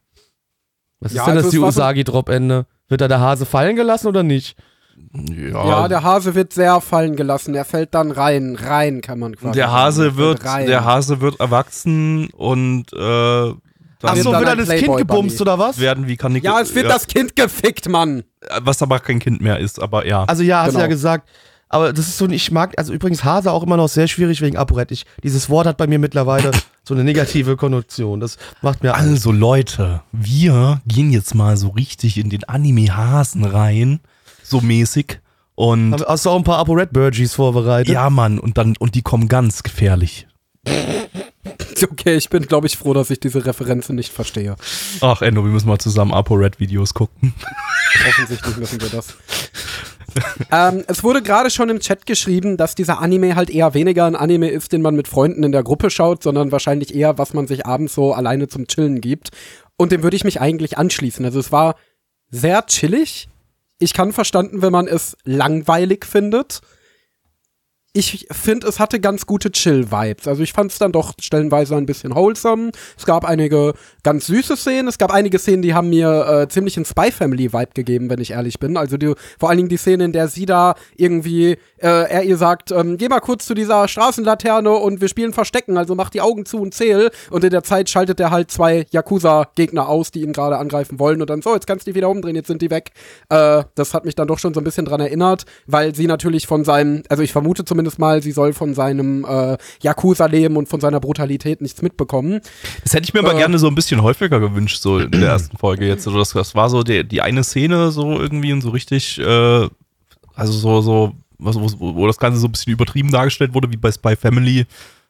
Was Ja, ist denn also das es die Usagi-Drop-Ende? Wird da der Hase fallen gelassen oder nicht? Ja, der Hase wird sehr fallen gelassen. Er fällt dann rein. Rein kann man quasi. der sagen. Hase wird, rein. der Hase wird erwachsen und äh, dann Achso, wird dann wird ein dann das Kind gebumst oder was? werden wie Kanik Ja, es wird das Kind gefickt, Mann. was aber kein Kind mehr ist, aber ja. Also ja, hast du Genau. ja gesagt. Aber das ist so, ich mag, also übrigens Hase auch immer noch sehr schwierig wegen ApoRed. Ich, dieses Wort hat bei mir mittlerweile so eine negative Konnotation. Das macht mir Angst. Also Leute, wir gehen jetzt mal so richtig in den Anime-Hasen rein, so mäßig. Und Hast du auch ein paar ApoRed Burgies vorbereitet? ja, Mann, und dann, und die kommen ganz gefährlich. Okay, ich bin, glaube ich, froh, dass ich diese Referenzen nicht verstehe. Ach, Endo, wir müssen mal zusammen ApoRed-Videos gucken. Offensichtlich müssen wir das. ähm, es wurde gerade schon im Chat geschrieben, dass dieser Anime halt eher weniger ein Anime ist, den man mit Freunden in der Gruppe schaut, sondern wahrscheinlich eher, was man sich abends so alleine zum Chillen gibt. Und dem würde ich mich eigentlich anschließen. Also es war sehr chillig. Ich kann verstanden, wenn man es langweilig findet. Ich finde, es hatte ganz gute Chill-Vibes. Also ich fand es dann doch stellenweise ein bisschen wholesome. Es gab einige ganz süße Szenen. Es gab einige Szenen, die haben mir äh, ziemlich einen Spy Family-Vibe gegeben, wenn ich ehrlich bin. Also die, vor allen Dingen die Szene, in der sie da irgendwie, äh, er ihr sagt, ähm, geh mal kurz zu dieser Straßenlaterne und wir spielen Verstecken, also mach die Augen zu und zähl. Und in der Zeit schaltet er halt zwei Yakuza-Gegner aus, die ihn gerade angreifen wollen. Und dann so, jetzt kannst du die wieder umdrehen, jetzt sind die weg. Äh, das hat mich dann doch schon so ein bisschen dran erinnert, weil sie natürlich von seinem, also ich vermute zumindest mal, sie soll von seinem äh, Yakuza-Leben und von seiner Brutalität nichts mitbekommen. Das hätte ich mir aber Äh. gerne so ein bisschen häufiger gewünscht, so in der ersten Folge jetzt. Also das, das war so die, die eine Szene so irgendwie und so richtig, äh, also so, so, was, wo, wo das Ganze so ein bisschen übertrieben dargestellt wurde, wie bei Spy Family,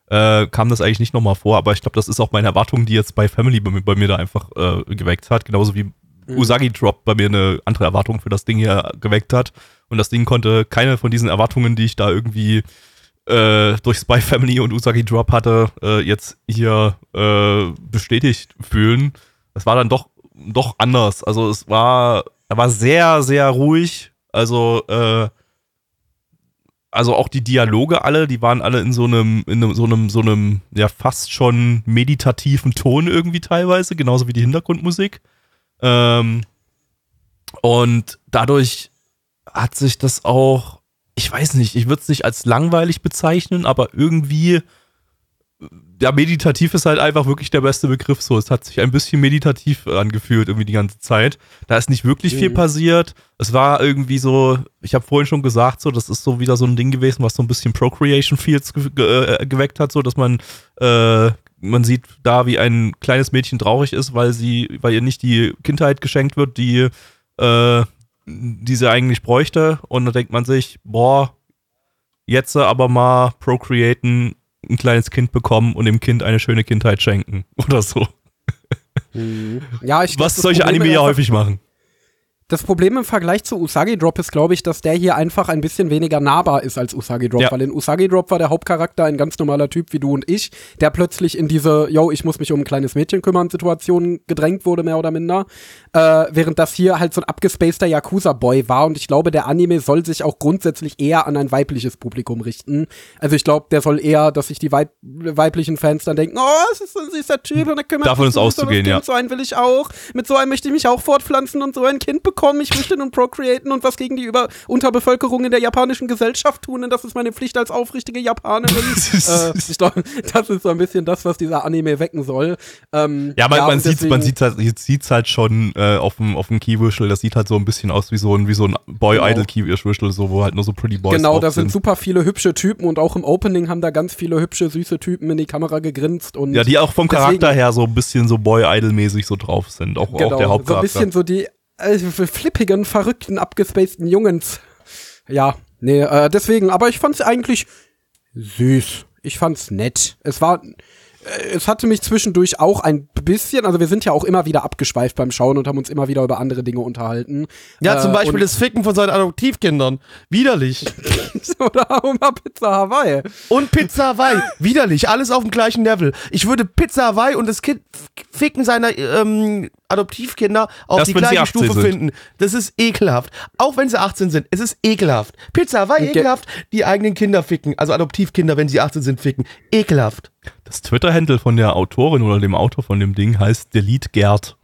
äh, kam das eigentlich nicht nochmal vor. Aber ich glaube, das ist auch meine Erwartung, die jetzt Spy Family bei, mir- bei mir da einfach äh, geweckt hat. Genauso wie Usagi Drop bei mir eine andere Erwartung für das Ding hier geweckt hat. Und das Ding konnte keine von diesen Erwartungen, die ich da irgendwie äh, durch Spy Family und Usagi Drop hatte, äh, jetzt hier äh, bestätigt fühlen. Es war dann doch, doch anders. Also es war, er war sehr, sehr ruhig. Also, äh, also auch die Dialoge alle, die waren alle in so einem, in so einem, so einem, ja, fast schon meditativen Ton irgendwie teilweise, genauso wie die Hintergrundmusik. Ähm, und dadurch hat sich das auch, ich weiß nicht, ich würde es nicht als langweilig bezeichnen, aber irgendwie, ja, meditativ ist halt einfach wirklich der beste Begriff so. Es hat sich ein bisschen meditativ angefühlt irgendwie die ganze Zeit. Da ist nicht wirklich viel Mhm. passiert. Es war irgendwie so, ich habe vorhin schon gesagt, so, das ist so wieder so ein Ding gewesen, was so ein bisschen Procreation Fields ge ge äh, geweckt hat, so dass man äh, man sieht da, wie ein kleines Mädchen traurig ist, weil sie, weil ihr nicht die Kindheit geschenkt wird, die äh, die sie eigentlich bräuchte. Und da denkt man sich, boah, jetzt aber mal procreaten, ein kleines Kind bekommen und dem Kind eine schöne Kindheit schenken oder so. Ja, ich Was solche Anime ja häufig machen. Das Problem im Vergleich zu Usagi Drop ist, glaube ich, dass der hier einfach ein bisschen weniger nahbar ist als Usagi Drop, Ja. weil in Usagi Drop war der Hauptcharakter ein ganz normaler Typ wie du und ich, der plötzlich in diese, yo, ich muss mich um ein kleines Mädchen kümmern, Situation gedrängt wurde, mehr oder minder. Äh, während das hier halt so ein abgespaceter Yakuza-Boy war und ich glaube, der Anime soll sich auch grundsätzlich eher an ein weibliches Publikum richten. Also ich glaube, der soll eher, dass sich die Weib weiblichen Fans dann denken, oh, es ist ein süßer Typ und er kümmert Davon sich ist um so auszugehen, ja. So einen will ich auch. Mit so einem möchte ich mich auch fortpflanzen und so ein Kind bekommen. Ich möchte nun procreaten und was gegen die Über Unterbevölkerung in der japanischen Gesellschaft tun. Und das ist meine Pflicht als aufrichtige Japanerin. äh, ich glaube, das ist so ein bisschen das, was dieser Anime wecken soll. Ähm, Ja, man, man und sieht man deswegen- sieht's halt, sieht's halt schon äh, auf dem auf dem Keywhistle, das sieht halt so ein bisschen aus wie so ein wie so ein Boy Idol Keywhistle, so wo halt nur so Pretty Boys Genau, da sind super viele hübsche Typen und auch im Opening haben da ganz viele hübsche, süße Typen in die Kamera gegrinst und Ja, die auch vom Charakter her so ein bisschen so Boy Idol mäßig so drauf sind, auch, auch der Genau, so ein Hauptcharakter. bisschen so die äh, flippigen, verrückten, abgespaceden Jungens. Ja, nee, äh, deswegen, aber ich fand's eigentlich süß. Ich fand's nett. Es war, es hatte mich zwischendurch auch ein bisschen, also wir sind ja auch immer wieder abgeschweift beim Schauen und haben uns immer wieder über andere Dinge unterhalten. Ja, zum Äh, Beispiel das Ficken von seinen Adoptivkindern. Widerlich. Oder Oma Pizza Hawaii. Und Pizza Hawaii. Widerlich. Alles auf dem gleichen Level. Ich würde Pizza Hawaii und das Kind Ficken seiner ähm, Adoptivkinder auf Erst die gleiche 18 Stufe sind. finden. Das ist ekelhaft. Auch wenn sie 18 sind. Es ist ekelhaft. Pizza Hawaii ekelhaft. Die eigenen Kinder ficken. Also Adoptivkinder, wenn sie 18 sind, ficken. Ekelhaft. Das Twitter-Handle von der Autorin oder dem Autor von dem Ding heißt Delete Gerd.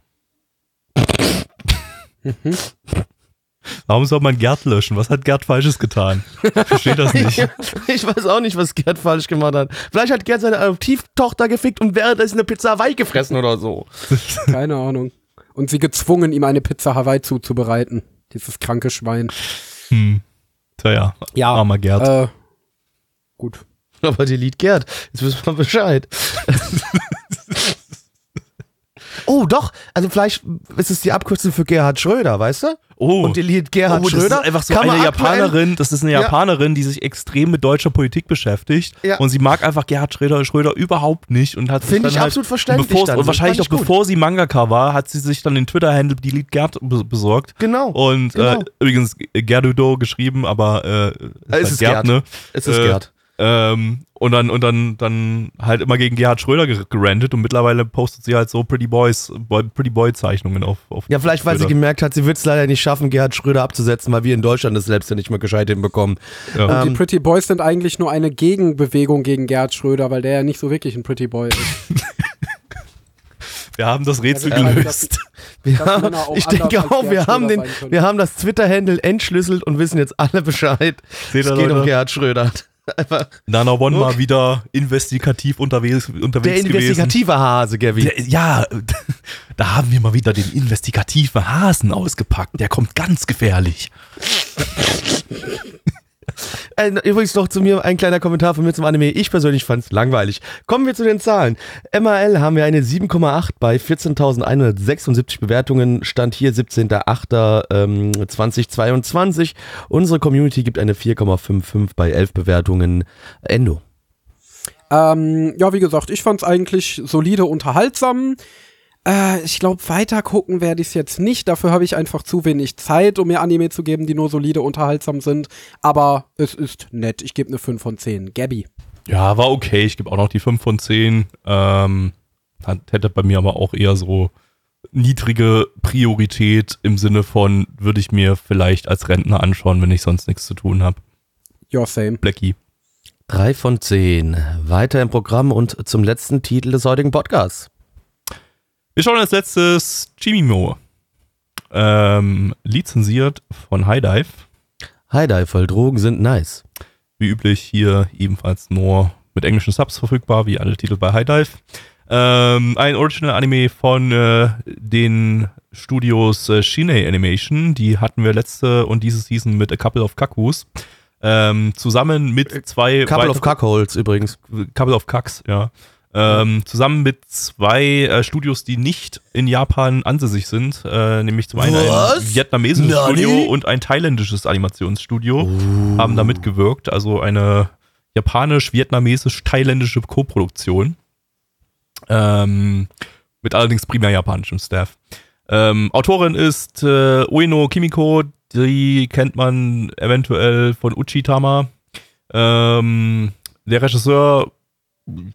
Warum soll man Gerd löschen? Was hat Gerd Falsches getan? Ich verstehe das nicht. Ich weiß auch nicht, was Gerd falsch gemacht hat. Vielleicht hat Gerd seine Adoptivtochter gefickt und währenddessen eine Pizza Hawaii gefressen oder so. Keine Ahnung. Und sie gezwungen, ihm eine Pizza Hawaii zuzubereiten. Dieses kranke Schwein. Hm. Tja, ja. Ja, Armer Gerd. Äh, gut. Aber die Lied Gerd. Jetzt wissen wir Bescheid. oh, doch. Also vielleicht ist es die Abkürzung für Gerhard Schröder, weißt du? oh. Und die Lied Gerhard oh, das Schröder. ist einfach so eine Japanerin, das ist eine Ja. Japanerin, die sich extrem mit deutscher Politik beschäftigt Ja. und sie mag einfach Gerhard Schröder, Schröder überhaupt nicht und hat sich Finde dann ich halt, absolut verständlich Bevor, dann. und wahrscheinlich gut. bevor sie Mangaka war, hat sie sich dann den Twitter-Handle Delete Gerd be besorgt. Genau. Und Genau. äh, übrigens Gerdudo geschrieben, aber äh, es ist Gerd. ne? Es ist Äh, Gerd. Ähm, und dann, und dann, dann halt immer gegen Gerhard Schröder ger- gerantet und mittlerweile postet sie halt so Pretty Boys, Boy, Pretty Boy Zeichnungen auf, auf Ja, vielleicht, weil sie gemerkt hat, sie wird es leider nicht schaffen, Gerhard Schröder abzusetzen, weil wir in Deutschland das selbst ja nicht mehr gescheit hinbekommen. Ja. Und Ähm, die Pretty Boys sind eigentlich nur eine Gegenbewegung gegen Gerhard Schröder, weil der ja nicht so wirklich ein Pretty Boy ist. Wir haben das Rätsel Ja, gelöst. Wir haben, auch ich denke auch, wir haben, Schröder den, wir haben das Twitter-Handle entschlüsselt und wissen jetzt alle Bescheid. Seht es geht um Leute? Gerhard Schröder. Einfach Nana One mal wieder investigativ unterwegs, unterwegs der gewesen. investigative Hase. Der, ja, da haben wir mal wieder den investigativen Hasen ausgepackt. Der kommt ganz gefährlich. Äh, übrigens noch zu mir ein kleiner Kommentar von mir zum Anime. Ich persönlich fand es langweilig. Kommen wir zu den Zahlen. MAL haben wir eine 7,8 bei 14.176 Bewertungen. Stand hier 17.08. Ähm, 2022. Unsere Community gibt eine 4,55 bei 11 Bewertungen. Endo. Ähm, ja, wie gesagt, ich fand's eigentlich solide unterhaltsam. Äh, ich glaube, weiter gucken werde ich jetzt nicht. Dafür habe ich einfach zu wenig Zeit, um mir Anime zu geben, die nur solide unterhaltsam sind. Aber es ist nett. Ich gebe eine 5 von 10. Gabby. Ja, war okay. Ich gebe auch noch die 5 von 10. Ähm, hat, hätte bei mir aber auch eher so niedrige Priorität im Sinne von, würde ich mir vielleicht als Rentner anschauen, wenn ich sonst nichts zu tun habe. Ja, same. Blackie. 3 von 10. Weiter im Programm und zum letzten Titel des heutigen Podcasts. Wir schauen als letztes Chimimo. Ähm, lizenziert von High Dive. Hi, voll Drogen sind nice. Wie üblich hier ebenfalls nur mit englischen Subs verfügbar, wie alle Titel bei High Dive. Ähm, ein Original-Anime von äh, den Studios äh, Shinei Animation. Die hatten wir letzte und diese Season mit A Couple of Kakus. Ähm, zusammen mit zwei Couple of Cuckolds übrigens. Couple of Cucks, ja. Ähm, zusammen mit zwei äh, Studios, die nicht in Japan ansässig sind, äh, nämlich zum einen ein Was? vietnamesisches Nani? Studio und ein thailändisches Animationsstudio haben da mitgewirkt. Also eine japanisch-vietnamesisch-thailändische Koproduktion. Ähm, mit allerdings primär japanischem Staff. Ähm, Autorin ist äh, Ueno Kimiko, die kennt man eventuell von Uchitama. Ähm, der Regisseur,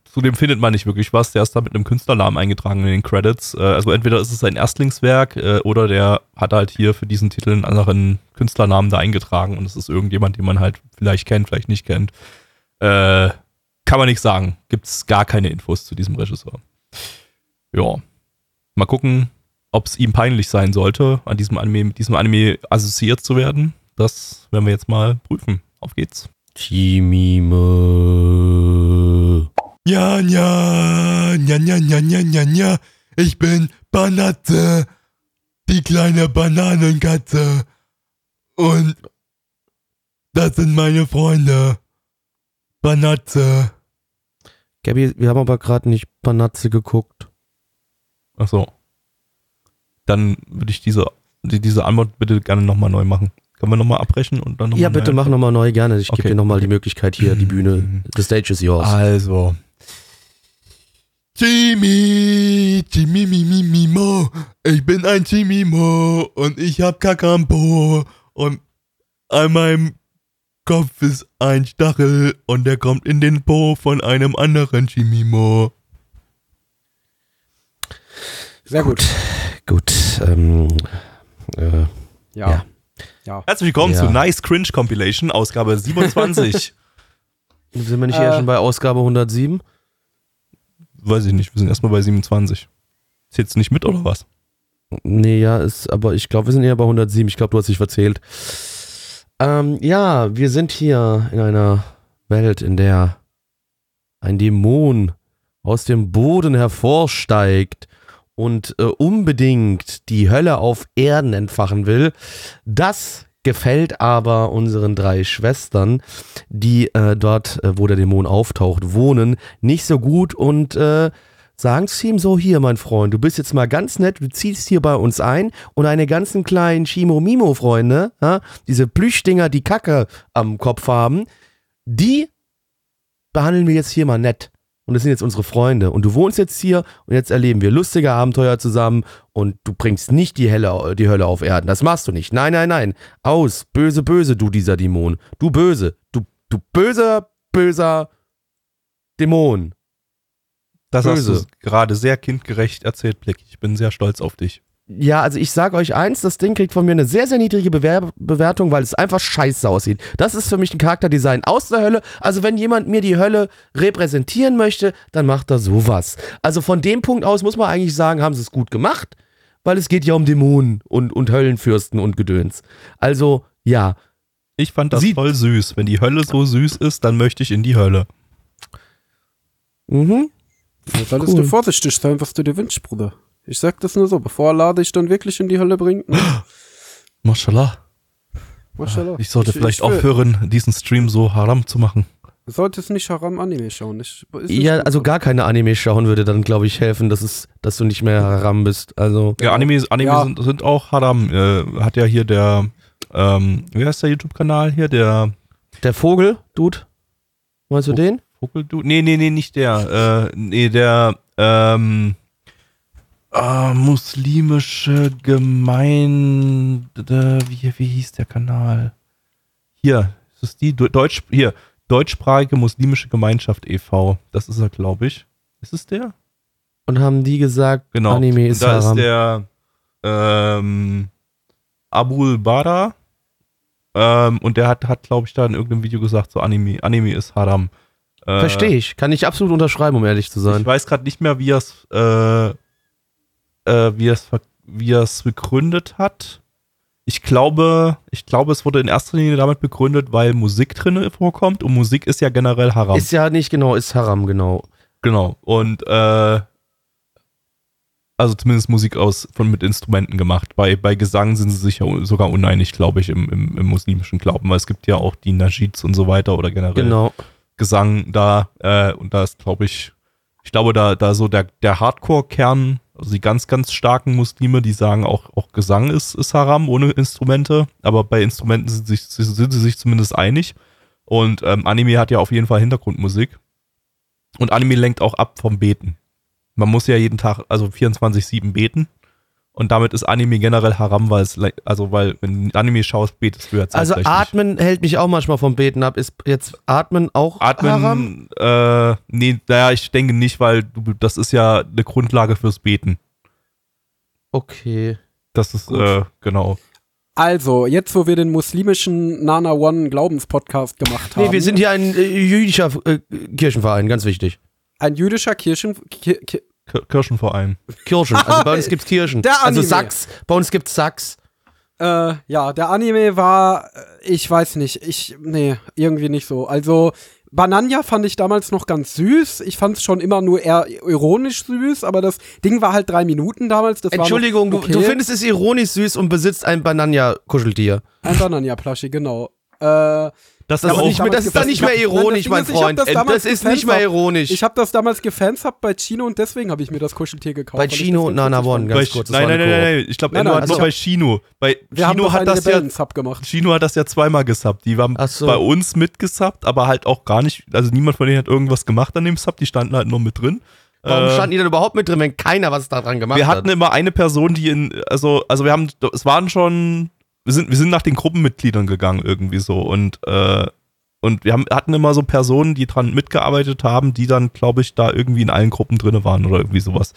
zu dem findet man nicht wirklich was, der ist da mit einem Künstlernamen eingetragen in den Credits. Äh, also entweder ist es ein Erstlingswerk äh, oder der hat halt hier für diesen Titel einen anderen Künstlernamen da eingetragen und es ist irgendjemand, den man halt vielleicht kennt, vielleicht nicht kennt. Äh, kann man nicht sagen. Gibt's gar keine Infos zu diesem Regisseur. Ja. Mal gucken, ob es ihm peinlich sein sollte, an diesem Anime, mit diesem Anime assoziiert zu werden. Das werden wir jetzt mal prüfen. Auf geht's. Chimime. Ja, ja, ja, ja, ja, ja, ja, ja. Ich bin Banatze, die kleine Bananenkatze. Und das sind meine Freunde. Banatze. Gabby, wir haben aber gerade nicht Panatze geguckt. Ach so. Dann würde ich diese, die, diese Antwort bitte gerne nochmal neu machen. Können wir nochmal abbrechen und dann nochmal Ja, bitte mach nochmal neu, gerne. Ich Okay. gebe dir nochmal die Möglichkeit hier, die Bühne. The stage is yours. Also. Jimmy, Jimmy, mi, mi, mi, mo. Ich bin ein Jimmy Mo und ich hab Kakampo und an meinem Kopf ist ein Stachel und der kommt in den Po von einem anderen Jimmy Mo. Sehr gut. Gut, ähm, äh, Ja. Ja. Ja. Herzlich willkommen Ja. zu Nice Cringe Compilation, Ausgabe 27. sind wir nicht Äh. eher schon bei Ausgabe 107? Weiß ich nicht, wir sind erstmal bei 27. Ist jetzt nicht mit oder was? Nee, ja, ist, aber ich glaube, wir sind eher bei 107. Ich glaube, du hast dich verzählt. Ähm, ja, wir sind hier in einer Welt, in der ein Dämon aus dem Boden hervorsteigt und äh, unbedingt die Hölle auf Erden entfachen will. Das gefällt aber unseren drei Schwestern, die äh, dort, äh, wo der Dämon auftaucht, wohnen, nicht so gut und äh, sagen es ihm so, hier, mein Freund, du bist jetzt mal ganz nett, du ziehst hier bei uns ein und deine ganzen kleinen Chimo-Mimo-Freunde, ja, diese Plüschdinger, die Kacke am Kopf haben, die behandeln wir jetzt hier mal nett. Und das sind jetzt unsere Freunde. Und du wohnst jetzt hier und jetzt erleben wir lustige Abenteuer zusammen und du bringst nicht die, Helle, die Hölle auf Erden. Das machst du nicht. Nein, nein, nein. Aus. Böse, böse, du dieser Dämon. Du böse. Du, du böser, böser Dämon. Das Böse. hast du gerade sehr kindgerecht erzählt, Blick. Ich bin sehr stolz auf dich. Ja, also ich sag euch eins, das Ding kriegt von mir eine sehr, sehr niedrige Bewer Bewertung, weil es einfach scheiße aussieht. Das ist für mich ein Charakterdesign aus der Hölle. Also wenn jemand mir die Hölle repräsentieren möchte, dann macht er sowas. Also von dem Punkt aus muss man eigentlich sagen, haben sie es gut gemacht, weil es geht ja um Dämonen und, und Höllenfürsten und Gedöns. Also, ja. Ich fand das Sieht- voll süß. Wenn die Hölle so süß ist, dann möchte ich in die Hölle. Mhm. Da solltest Cool. du vorsichtig sein, was du dir wünschst, Bruder. Ich sag das nur so, bevor Allah dich dann wirklich in die Hölle bringt. Ne? Mashallah. Mashallah. Ich sollte vielleicht ich aufhören, diesen Stream so haram zu machen. Du solltest nicht Haram Anime schauen. Ich, Ja, gut also so. gar keine Anime schauen würde dann, glaube ich, helfen, dass, es, dass du nicht mehr Haram bist. Also, Ja, Anime, Anime Ja. Sind, sind auch haram. Äh, hat ja hier der, ähm, wie heißt der YouTube-Kanal hier? Der der Vogel, Dude, meinst du den? Vogeldu? Nee, nee, nee, nicht der. Äh, nee, der, ähm, äh, muslimische Gemeinde, wie, wie hieß der Kanal? Hier, ist es die? Deutsch, hier, deutschsprachige muslimische Gemeinschaft e.V. Das ist er, glaube ich. Ist es der? Und haben die gesagt, Genau. Anime ist da Haram. ist der ähm, Abul Bada ähm, und der hat, hat glaube ich, da in irgendeinem Video gesagt, so Anime, Anime ist Haram. Äh, Verstehe ich. Kann ich absolut unterschreiben, um ehrlich zu sein. Ich weiß gerade nicht mehr, wie er es äh, äh, wie er es ver- wie es begründet hat. Ich glaube, ich glaube, es wurde in erster Linie damit begründet, weil Musik drin vorkommt und Musik ist ja generell Haram. Ist ja nicht genau, ist Haram, genau. Genau. Und äh, also zumindest Musik aus von mit Instrumenten gemacht. Bei, bei Gesang sind sie sich ja sogar uneinig, glaube ich, im, im, im muslimischen Glauben, weil es gibt ja auch die Najids und so weiter oder generell Genau. Gesang da. Äh, und da ist, glaube ich, ich glaube, da, da so der, der Hardcore-Kern, also die ganz, ganz starken Muslime, die sagen auch, auch Gesang ist, ist Haram ohne Instrumente, aber bei Instrumenten sind, sich, sind sie sich zumindest einig. Und ähm, Anime hat ja auf jeden Fall Hintergrundmusik. Und Anime lenkt auch ab vom Beten. Man muss ja jeden Tag, also 24-7 beten. Und damit ist Anime generell haram, weil es, also weil, wenn du Anime schaust, betest du ja Also zeitgleich nicht. Atmen hält mich auch manchmal vom Beten ab. Ist jetzt Atmen auch Haram? Atmen, äh, nee, naja, ich denke nicht, weil du, das ist ja eine Grundlage fürs Beten. Okay. Das ist, äh, genau. Also, jetzt wo wir den muslimischen Nana One Glaubenspodcast gemacht haben. Nee, wir sind hier ein äh, jüdischer äh, Kirchenverein, ganz wichtig. ein jüdischer Kirchen... Ki Ki K Kirchenverein. Kirchen. Also bei uns gibt's Kirchen. Der also Anime. Sachs. Bei uns gibt's Sachs. Äh, ja, der Anime war, äh, ich weiß nicht, ich, nee, irgendwie nicht so. Also, Bananja fand ich damals noch ganz süß. Ich fand es schon immer nur eher ironisch süß, aber das Ding war halt drei Minuten damals. Das Entschuldigung, war noch du, du okay. findest es ironisch süß und besitzt ein Bananja-Kuscheltier. Ein Bananja-Pluschi, genau. Äh, Das Das, ist ist auch, nicht mehr, das ist dann nicht mehr Nein, das ironisch, Ding mein ist, Freund. das Das, damals ist nicht mehr ironisch. ich habe das damals gefansubbt bei Chino und deswegen habe ich mir das Kuscheltier gekauft. Bei Chino das und Nana One, ganz kurz. das nein, nein, nein, nein, ich glaube, Nein, Enno nein, hat nur also- bei Chino. Bei Wir haben Chino hat das ja, gemacht. Chino hat das ja zweimal gesubbt. Die so. bei uns mitgesubbt, aber halt auch gar nicht, also niemand von denen hat irgendwas gemacht an dem Sub, die standen halt nur mit drin. Warum Äh, standen die denn überhaupt mit drin, wenn keiner was daran gemacht wir hat? hatten immer eine Person, die in, also, also wir haben, es waren schon, wir sind, wir sind nach den Gruppenmitgliedern gegangen irgendwie so und, äh, und wir haben, hatten immer so Personen, die dran mitgearbeitet haben, die dann, glaube ich, da irgendwie in allen Gruppen drin waren oder irgendwie sowas.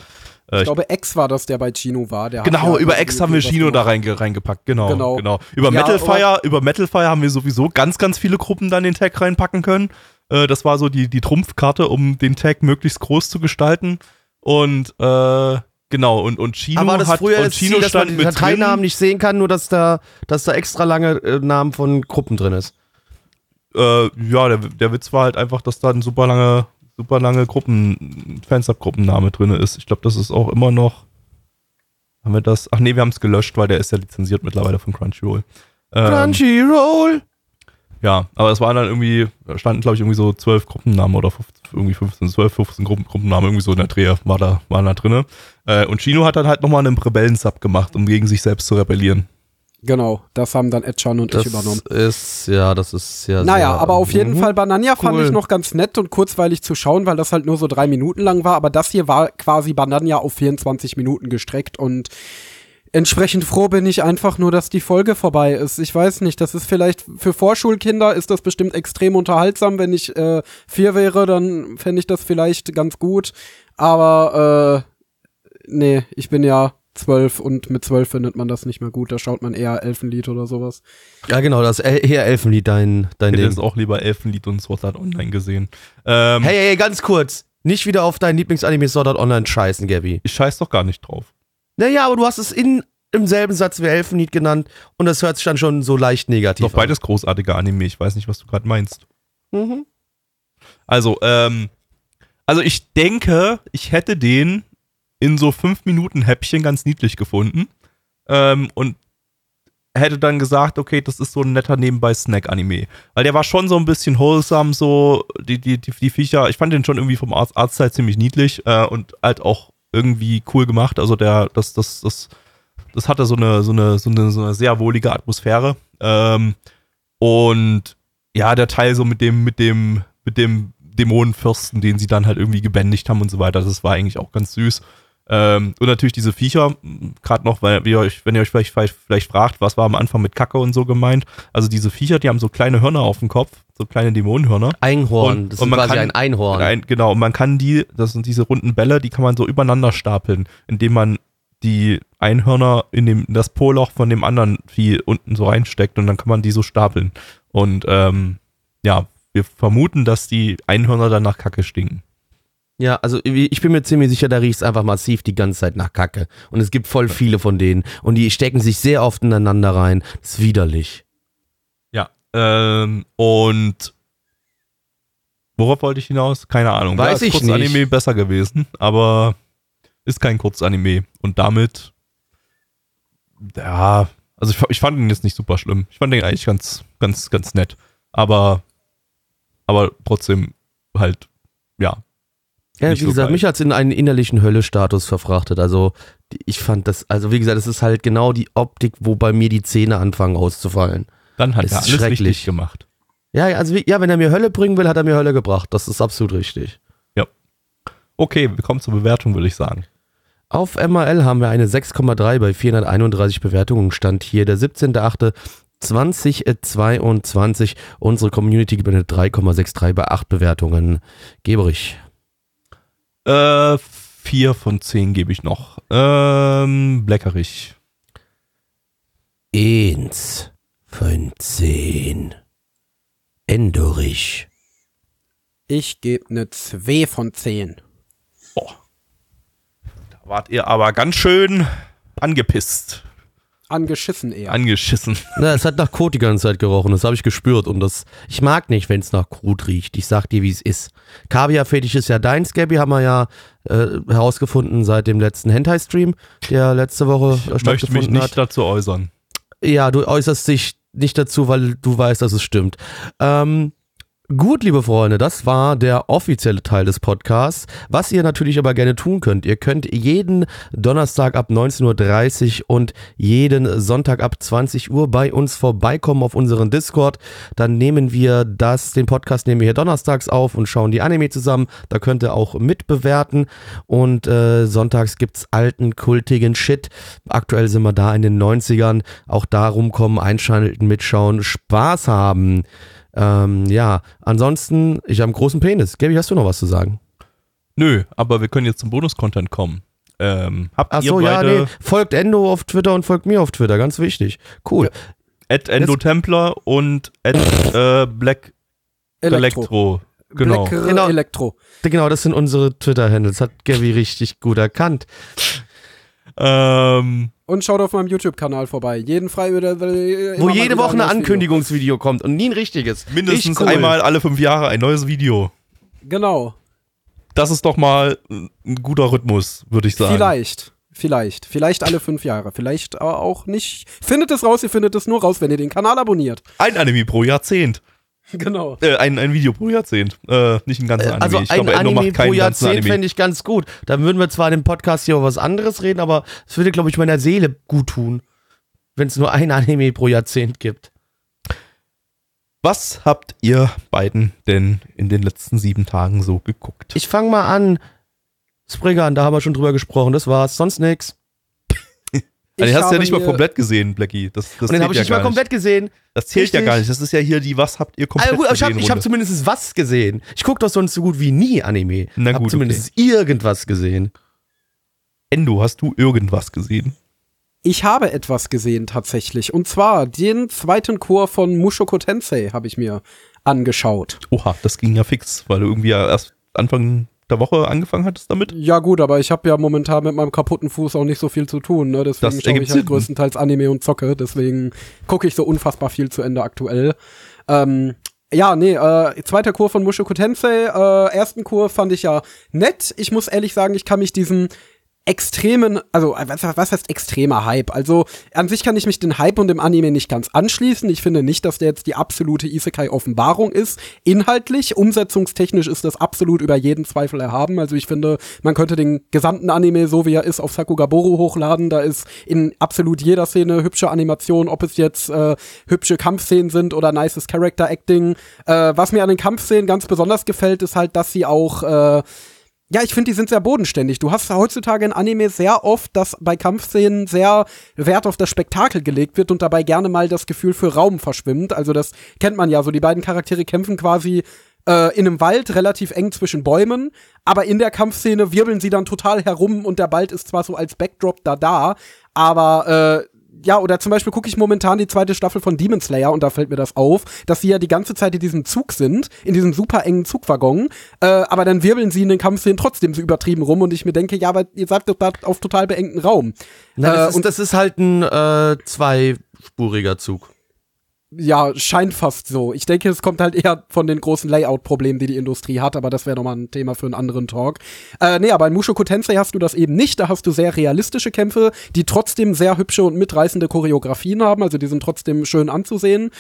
Äh, Ich glaube, X war das, der bei Chino war. Genau, ja über irgendwie X haben wir Chino da reinge reingepackt, genau, Genau. genau. Über Ja, Metal Fire, über Metal Fire haben wir sowieso ganz, ganz viele Gruppen dann den Tag reinpacken können. Äh, das war so die, die Trumpfkarte, um den Tag möglichst groß zu gestalten. Und äh, genau, und, und Chino Aber das hat früher und Chino Ziel, dass man die Dateinamen drin. nicht sehen kann, nur dass da, dass da extra lange äh, Namen von Gruppen drin ist? Äh, ja, der, der Witz war halt einfach, dass da ein super lange, super lange Gruppen, Fansub-Gruppenname drin ist. Ich glaube, das ist auch immer noch. Haben wir das? Ach nee, wir haben es gelöscht, weil der ist ja lizenziert mittlerweile von Crunchyroll. Ähm, Crunchyroll! Ja, aber es waren dann irgendwie, da standen glaube ich irgendwie so zwölf Gruppennamen oder 15, irgendwie 15, 12, 15 Gruppen, Gruppennamen, irgendwie so in der Dreh war da, waren da drinne. Äh, und Chino hat dann halt nochmal einen Rebellen-Sub gemacht, um gegen sich selbst zu rebellieren. Genau, das haben dann Edchan und Das ich übernommen. ist, ja, das ist ja Naja, sehr, aber auf jeden Mhm. Fall Banania fand Cool. ich noch ganz nett und kurzweilig zu schauen, weil das halt nur so drei Minuten lang war. Aber das hier war quasi Banania auf 24 Minuten gestreckt und entsprechend froh bin ich einfach nur, dass die Folge vorbei ist. Ich weiß nicht, das ist vielleicht für Vorschulkinder ist das bestimmt extrem unterhaltsam. Wenn ich äh, vier wäre, dann fände ich das vielleicht ganz gut. Aber äh, nee, ich bin ja zwölf und mit zwölf findet man das nicht mehr gut. Da schaut man eher Elfenlied oder sowas. Ja, genau, das El eher Elfenlied, dein, dein Ich hätte Ding. auch lieber Elfenlied und Sword Art Online gesehen. Ähm, Hey, hey, ganz kurz. Nicht wieder auf dein Lieblingsanime Sword Art Online scheißen, Gabby. Ich scheiß doch gar nicht drauf. Naja, aber du hast es in, im selben Satz wie Elfenlied genannt und das hört sich dann schon so leicht negativ Doch beides großartige Anime. Ich weiß nicht, was du gerade meinst. an. Mhm. Also, ähm, also ich denke, ich hätte den in so 5 Minuten Häppchen ganz niedlich gefunden. Ähm, und hätte dann gesagt, okay, das ist so ein netter Nebenbei-Snack-Anime. Weil der war schon so ein bisschen wholesome, so, die, die, die, die Viecher, ich fand den schon irgendwie vom Art Artstyle ziemlich niedlich äh, und halt auch irgendwie cool gemacht. Also der, das, das, das, das hatte so eine, so eine, so eine, so eine sehr wohlige Atmosphäre. Ähm, und ja, der Teil so mit dem, mit dem, mit dem Dämonenfürsten, den sie dann halt irgendwie gebändigt haben und so weiter, das war eigentlich auch ganz süß. Ähm, und natürlich diese Viecher, gerade noch, weil ihr euch, wenn ihr euch vielleicht, vielleicht, vielleicht fragt, was war am Anfang mit Kacke und so gemeint, also diese Viecher, die haben so kleine Hörner auf dem Kopf, so kleine Dämonenhörner. Einhorn, Und- das und ist quasi kann- ein Einhorn. Ein, genau, und man kann die, das sind diese runden Bälle, die kann man so übereinander stapeln, indem man die Einhörner in, dem, das Poloch von dem anderen Vieh unten so reinsteckt und dann kann man die so stapeln. Und ähm, ja, wir vermuten, dass die Einhörner dann nach Kacke stinken. Ja, also ich bin mir ziemlich sicher, da riecht es einfach massiv die ganze Zeit nach Kacke. Und es gibt voll viele von denen. Und die stecken sich sehr oft ineinander rein. Das ist widerlich. Ja. Ähm, und worauf wollte ich hinaus? Keine Ahnung. Weiß Wäre ich als nicht. Kurzanime besser gewesen, aber ist kein Kurzanime. Und damit, ja, also ich, ich fand ihn jetzt nicht super schlimm. Ich fand den eigentlich ganz, ganz, ganz nett. Aber, aber trotzdem halt, ja. Ja, wie so gesagt, geil. mich hat's in einen innerlichen Hölle-Status verfrachtet. Also ich fand das, also wie gesagt, es ist halt genau die Optik, wo bei mir die Zähne anfangen auszufallen. Dann hat Ist er alles schrecklich. richtig gemacht. Ja, also ja, wenn er mir Hölle bringen will, hat er mir Hölle gebracht. Das ist absolut richtig. Okay, wir kommen zur Bewertung, würde ich sagen. Auf MRL haben wir eine 6,3 bei 431 Bewertungen. Stand hier der 17.08.2022. Unsere Community gibt eine 3,63 bei 8 Bewertungen. Geberich. Äh, vier von zehn gebe ich noch. Ähm, Bleckerich. Eins von 10. Endorich. Ich gebe eine 2 von 10. Boah. Da wart ihr aber ganz schön angepisst. Angeschissen eher. Angeschissen. Na, es hat nach Kot die ganze Zeit gerochen, das habe ich gespürt und das, ich mag nicht, wenn es nach Kot riecht. Ich sag dir, wie es ist. Kaviar-Fetisch ist ja dein, Scabby, haben wir ja äh, herausgefunden seit dem letzten Hentai-Stream, der letzte Woche äh, Ich möchte mich stattgefunden nicht hat. dazu äußern. Ja, du äußerst dich nicht dazu, weil du weißt, dass es stimmt. Ähm, gut, liebe Freunde, das war der offizielle Teil des Podcasts. Was ihr natürlich aber gerne tun könnt, ihr könnt jeden Donnerstag ab 19.30 Uhr und jeden Sonntag ab 20 Uhr bei uns vorbeikommen auf unseren Discord. Dann nehmen wir das, den Podcast nehmen wir hier donnerstags auf und schauen die Anime zusammen. Da könnt ihr auch mitbewerten. Und äh, sonntags gibt's alten, kultigen Shit. Aktuell sind wir da in den 90ern. Auch darum kommen, einschalten, mitschauen, Spaß haben. Ähm, ja, ansonsten, ich habe einen großen Penis. Gaby, hast du noch was zu sagen? Nö, aber wir können jetzt zum Bonus-Content kommen. Ähm, habt Ach ihr so, ja, beide nee. Folgt Endo auf Twitter und folgt mir auf Twitter. Ganz wichtig. Cool. at Endo Templar und at äh, Black Elektro. Genau. Black Genau. Elektro. Genau, das sind unsere Twitter-Handles. Hat Gaby richtig gut erkannt. Ähm, Und schaut auf meinem YouTube-Kanal vorbei. Jeden frei oder Wo jede Woche ein Ankündigungsvideo kommt und nie ein richtiges. mindestens cool. einmal alle fünf Jahre ein neues Video. Genau. Das ist doch mal ein guter Rhythmus, würde ich sagen. Vielleicht. Vielleicht. Vielleicht alle fünf Jahre. Vielleicht aber auch nicht. Findet es raus, ihr findet es nur raus, wenn ihr den Kanal abonniert. Ein Anime pro Jahrzehnt. Genau. Äh, ein, ein Video pro Jahrzehnt. Äh, nicht ein ganzer Anime. Also ich ein glaube, Endo Anime macht pro Jahrzehnt fände ich ganz gut. Dann würden wir zwar in dem Podcast hier über was anderes reden, aber es würde, glaube ich, meiner Seele gut tun, wenn es nur ein Anime pro Jahrzehnt gibt. Was habt ihr beiden denn in den letzten sieben Tagen so geguckt? Ich fange mal an. Springer, da haben wir schon drüber gesprochen. Das war's. Sonst nix. Den Ich hast du ja nicht mal komplett gesehen, Blackie. Das, das Und den habe ich ja nicht mal komplett gesehen. Das zählt ja Richtig. gar nicht. Das ist ja hier die Was habt ihr komplett Ah, gut, aber ich habe gesehen ich hab zumindest was gesehen. Ich gucke doch sonst so gut wie nie Anime. Na hab gut, zumindest irgendwas gesehen. Endo, hast du irgendwas gesehen? Ich habe etwas gesehen tatsächlich. Und zwar den zweiten Chor von Mushoku Tensei habe ich mir angeschaut. Oha, das ging ja fix, weil du irgendwie ja erst Anfang der Woche angefangen hattest damit. Ja gut, aber ich habe ja momentan mit meinem kaputten Fuß auch nicht so viel zu tun. Ne? Deswegen schaue ich halt größtenteils Anime und zocke. Deswegen gucke ich so unfassbar viel zu Ende aktuell. Ähm, ja, nee, äh, zweiter Chor von Mushoku Tensei. Äh, ersten Chor fand ich ja nett. Ich muss ehrlich sagen, ich kann mich diesem extremen, also äh, was, was heißt extremer Hype? Also an sich kann ich mich den Hype und dem Anime nicht ganz anschließen. Ich finde nicht, dass der jetzt die absolute Isekai-Offenbarung ist. Inhaltlich, umsetzungstechnisch ist das absolut über jeden Zweifel erhaben. Also ich finde, man könnte den gesamten Anime, so wie er ist, auf Sakugaboru hochladen. Da ist in absolut jeder Szene hübsche Animation, ob es jetzt äh, hübsche Kampfszenen sind oder nices Character Acting. Äh, was mir an den Kampfszenen ganz besonders gefällt, ist halt, dass sie auch äh, ja, ich finde, die sind sehr bodenständig. Du hast heutzutage in Anime sehr oft, dass bei Kampfszenen sehr Wert auf das Spektakel gelegt wird und dabei gerne mal das Gefühl für Raum verschwimmt. Also das kennt man ja so. Die beiden Charaktere kämpfen quasi äh, in einem Wald relativ eng zwischen Bäumen, aber in der Kampfszene wirbeln sie dann total herum und der Wald ist zwar so als Backdrop da da, aber äh, ja, oder zum Beispiel gucke ich momentan die zweite Staffel von Demon Slayer und da fällt mir das auf, dass sie ja die ganze Zeit in diesem Zug sind, in diesem super engen Zugwaggon, äh, aber dann wirbeln sie in den Kampfszenen trotzdem so übertrieben rum und ich mir denke, ja, aber ihr seid doch da auf total beengten Raum. Na, das, Äh, ist, und das ist halt ein äh, zweispuriger Zug. Ja, scheint fast so. Ich denke, es kommt halt eher von den großen Layout-Problemen, die die Industrie hat, aber das wäre nochmal ein Thema für einen anderen Talk. Äh, nee, aber in Mushoku Tensei hast du das eben nicht. Da hast du sehr realistische Kämpfe, die trotzdem sehr hübsche und mitreißende Choreografien haben. Also die sind trotzdem schön anzusehen.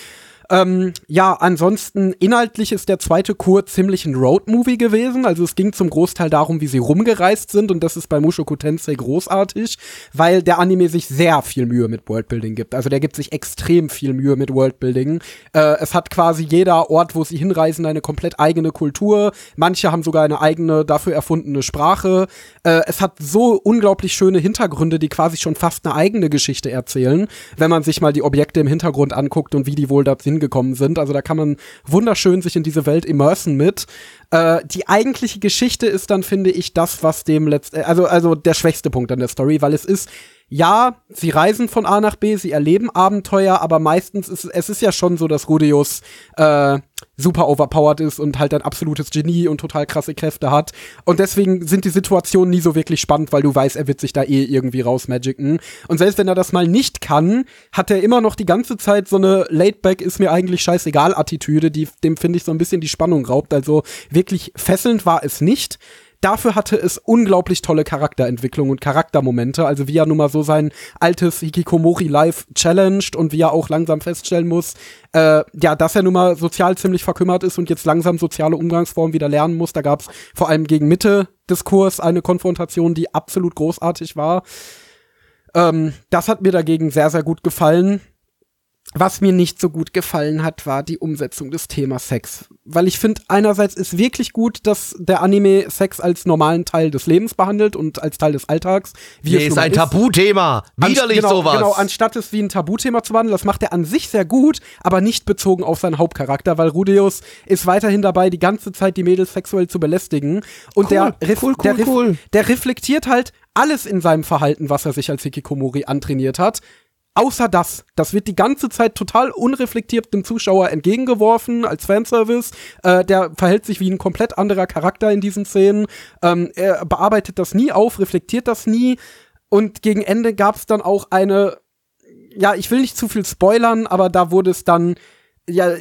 Ähm, ja, ansonsten inhaltlich ist der zweite Kur ziemlich ein Road-Movie gewesen. Also es ging zum Großteil darum, wie sie rumgereist sind und das ist bei Mushoku Tensei großartig, weil der Anime sich sehr viel Mühe mit Worldbuilding gibt. Also der gibt sich extrem viel Mühe mit Worldbuilding. Äh, es hat quasi jeder Ort, wo sie hinreisen, eine komplett eigene Kultur. Manche haben sogar eine eigene, dafür erfundene Sprache. Äh, es hat so unglaublich schöne Hintergründe, die quasi schon fast eine eigene Geschichte erzählen, wenn man sich mal die Objekte im Hintergrund anguckt und wie die wohl dorthin gekommen sind. Also da kann man wunderschön sich in diese Welt immersen mit. Äh, die eigentliche Geschichte ist dann, finde ich, das, was dem letzt äh, also, also der schwächste Punkt an der Story, weil es ist, ja, sie reisen von A nach B, sie erleben Abenteuer, aber meistens ist es ist ja schon so, dass Rudeus äh, super overpowered ist und halt ein absolutes Genie und total krasse Kräfte hat. Und deswegen sind die Situationen nie so wirklich spannend, weil du weißt, er wird sich da eh irgendwie rausmagicen. Und selbst wenn er das mal nicht kann, hat er immer noch die ganze Zeit so eine Laidback ist mir eigentlich scheißegal Attitüde, die dem finde ich so ein bisschen die Spannung raubt. Also wirklich fesselnd war es nicht. Dafür hatte es unglaublich tolle Charakterentwicklung und Charaktermomente, also wie er nun mal so sein altes Hikikomori Life challenged und wie er auch langsam feststellen muss, äh, ja, dass er nun mal sozial ziemlich verkümmert ist und jetzt langsam soziale Umgangsformen wieder lernen muss. Da gab es vor allem gegen Mitte des Kurs eine Konfrontation, die absolut großartig war. Ähm, das hat mir dagegen sehr, sehr gut gefallen. Was mir nicht so gut gefallen hat, war die Umsetzung des Themas Sex. Weil ich finde, einerseits ist wirklich gut, dass der Anime Sex als normalen Teil des Lebens behandelt und als Teil des Alltags. Wie Nee, ist ein Tabuthema. Widerlich genau, sowas. Genau, anstatt es wie ein Tabuthema zu behandeln, das macht er an sich sehr gut, aber nicht bezogen auf seinen Hauptcharakter, weil Rudeus ist weiterhin dabei, die ganze Zeit die Mädels sexuell zu belästigen. Und der, ref cool, der, cool, ref cool. der reflektiert halt alles in seinem Verhalten, was er sich als Hikikomori antrainiert hat. Außer das. Das wird die ganze Zeit total unreflektiert dem Zuschauer entgegengeworfen als Fanservice. Äh, der verhält sich wie ein komplett anderer Charakter in diesen Szenen. Ähm, er bearbeitet das nie auf, reflektiert das nie. Und gegen Ende gab es dann auch eine, ja, ich will nicht zu viel spoilern, aber da wurde es dann, ja,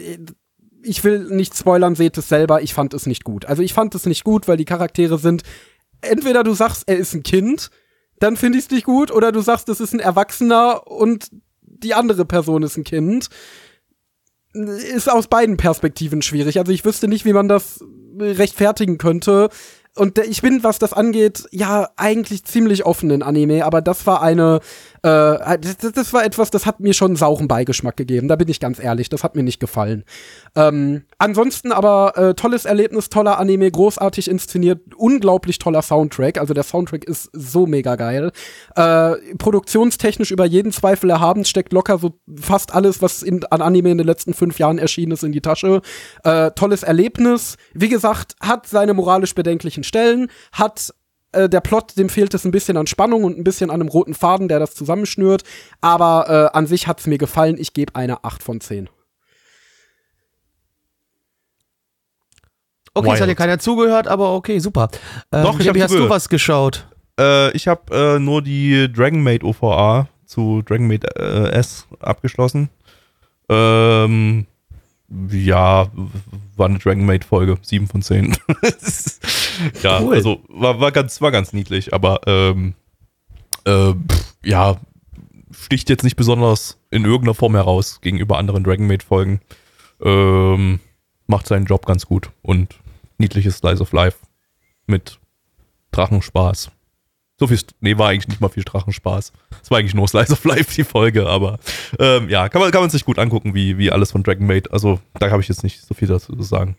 ich will nicht spoilern, seht es selber, ich fand es nicht gut. Also ich fand es nicht gut, weil die Charaktere sind, entweder du sagst, er ist ein Kind, dann finde ich es nicht gut, oder du sagst, es ist ein Erwachsener und die andere Person ist ein Kind. Ist aus beiden Perspektiven schwierig. Also ich wüsste nicht, wie man das rechtfertigen könnte. und ich bin, was das angeht, ja, eigentlich ziemlich offen in Anime, aber das war eine, äh, das, das war etwas, das hat mir schon einen sauren Beigeschmack gegeben, da bin ich ganz ehrlich, das hat mir nicht gefallen. Ähm, ansonsten aber äh, tolles Erlebnis, toller Anime, großartig inszeniert, unglaublich toller Soundtrack, also der Soundtrack ist so mega geil. Äh, produktionstechnisch über jeden Zweifel erhaben, steckt locker so fast alles, was in, an Anime in den letzten fünf Jahren erschienen ist, in die Tasche. Äh, tolles Erlebnis. Wie gesagt, hat seine moralisch bedenklichen Stellen, hat äh, der Plot, dem fehlt es ein bisschen an Spannung und ein bisschen an einem roten Faden, der das zusammenschnürt. Aber äh, an sich hat's mir gefallen. Ich gebe eine 8 von 10. Okay, Wild. es hat dir keiner zugehört, aber okay, super. Ähm, Doch, ich hab wie hast du was geschaut? Äh, ich habe äh, nur die Dragon Maid OVA zu Dragon Maid äh, S abgeschlossen. Ähm, ja, war eine Dragon Maid Folge, 7 von 10. ja, Cool. also war, war, ganz, war ganz niedlich, aber ähm, äh, ja, sticht jetzt nicht besonders in irgendeiner Form heraus gegenüber anderen Dragon Maid Folgen. Ähm, macht seinen Job ganz gut und niedliches Slice of Life mit Drachenspaß. So viel, nee, war eigentlich nicht mal viel Drachenspaß. Es war eigentlich nur Slice of Life, die Folge, aber ähm, ja, kann man, kann man sich gut angucken, wie, wie alles von Dragon Maid. Also, da habe ich jetzt nicht so viel dazu zu sagen.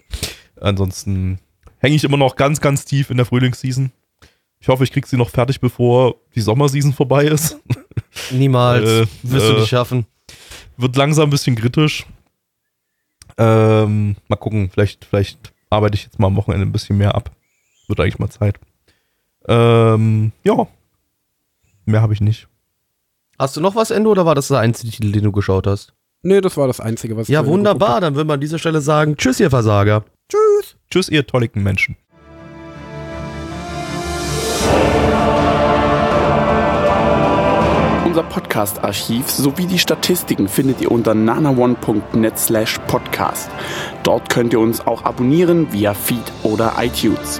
Ansonsten hänge ich immer noch ganz, ganz tief in der Frühlingsseason. Ich hoffe, ich krieg sie noch fertig, bevor die Sommerseason vorbei ist. Niemals. Äh, Wirst du äh, nicht schaffen. Wird langsam ein bisschen kritisch. Ähm, mal gucken, vielleicht, vielleicht arbeite ich jetzt mal am Wochenende ein bisschen mehr ab. Wird eigentlich mal Zeit. Ähm, ja. Mehr habe ich nicht. Hast du noch was, Endo, oder war das der einzige Titel, den du geschaut hast? Nee, das war das Einzige, was ich Ja, Ende geguckt wunderbar. Dann würden wir an dieser Stelle sagen, tschüss, ihr Versager. Tschüss, ihr tolligen Menschen. Unser Podcast-Archiv sowie die Statistiken findet ihr unter nanaone.net slash podcast. Dort könnt ihr uns auch abonnieren via Feed oder iTunes.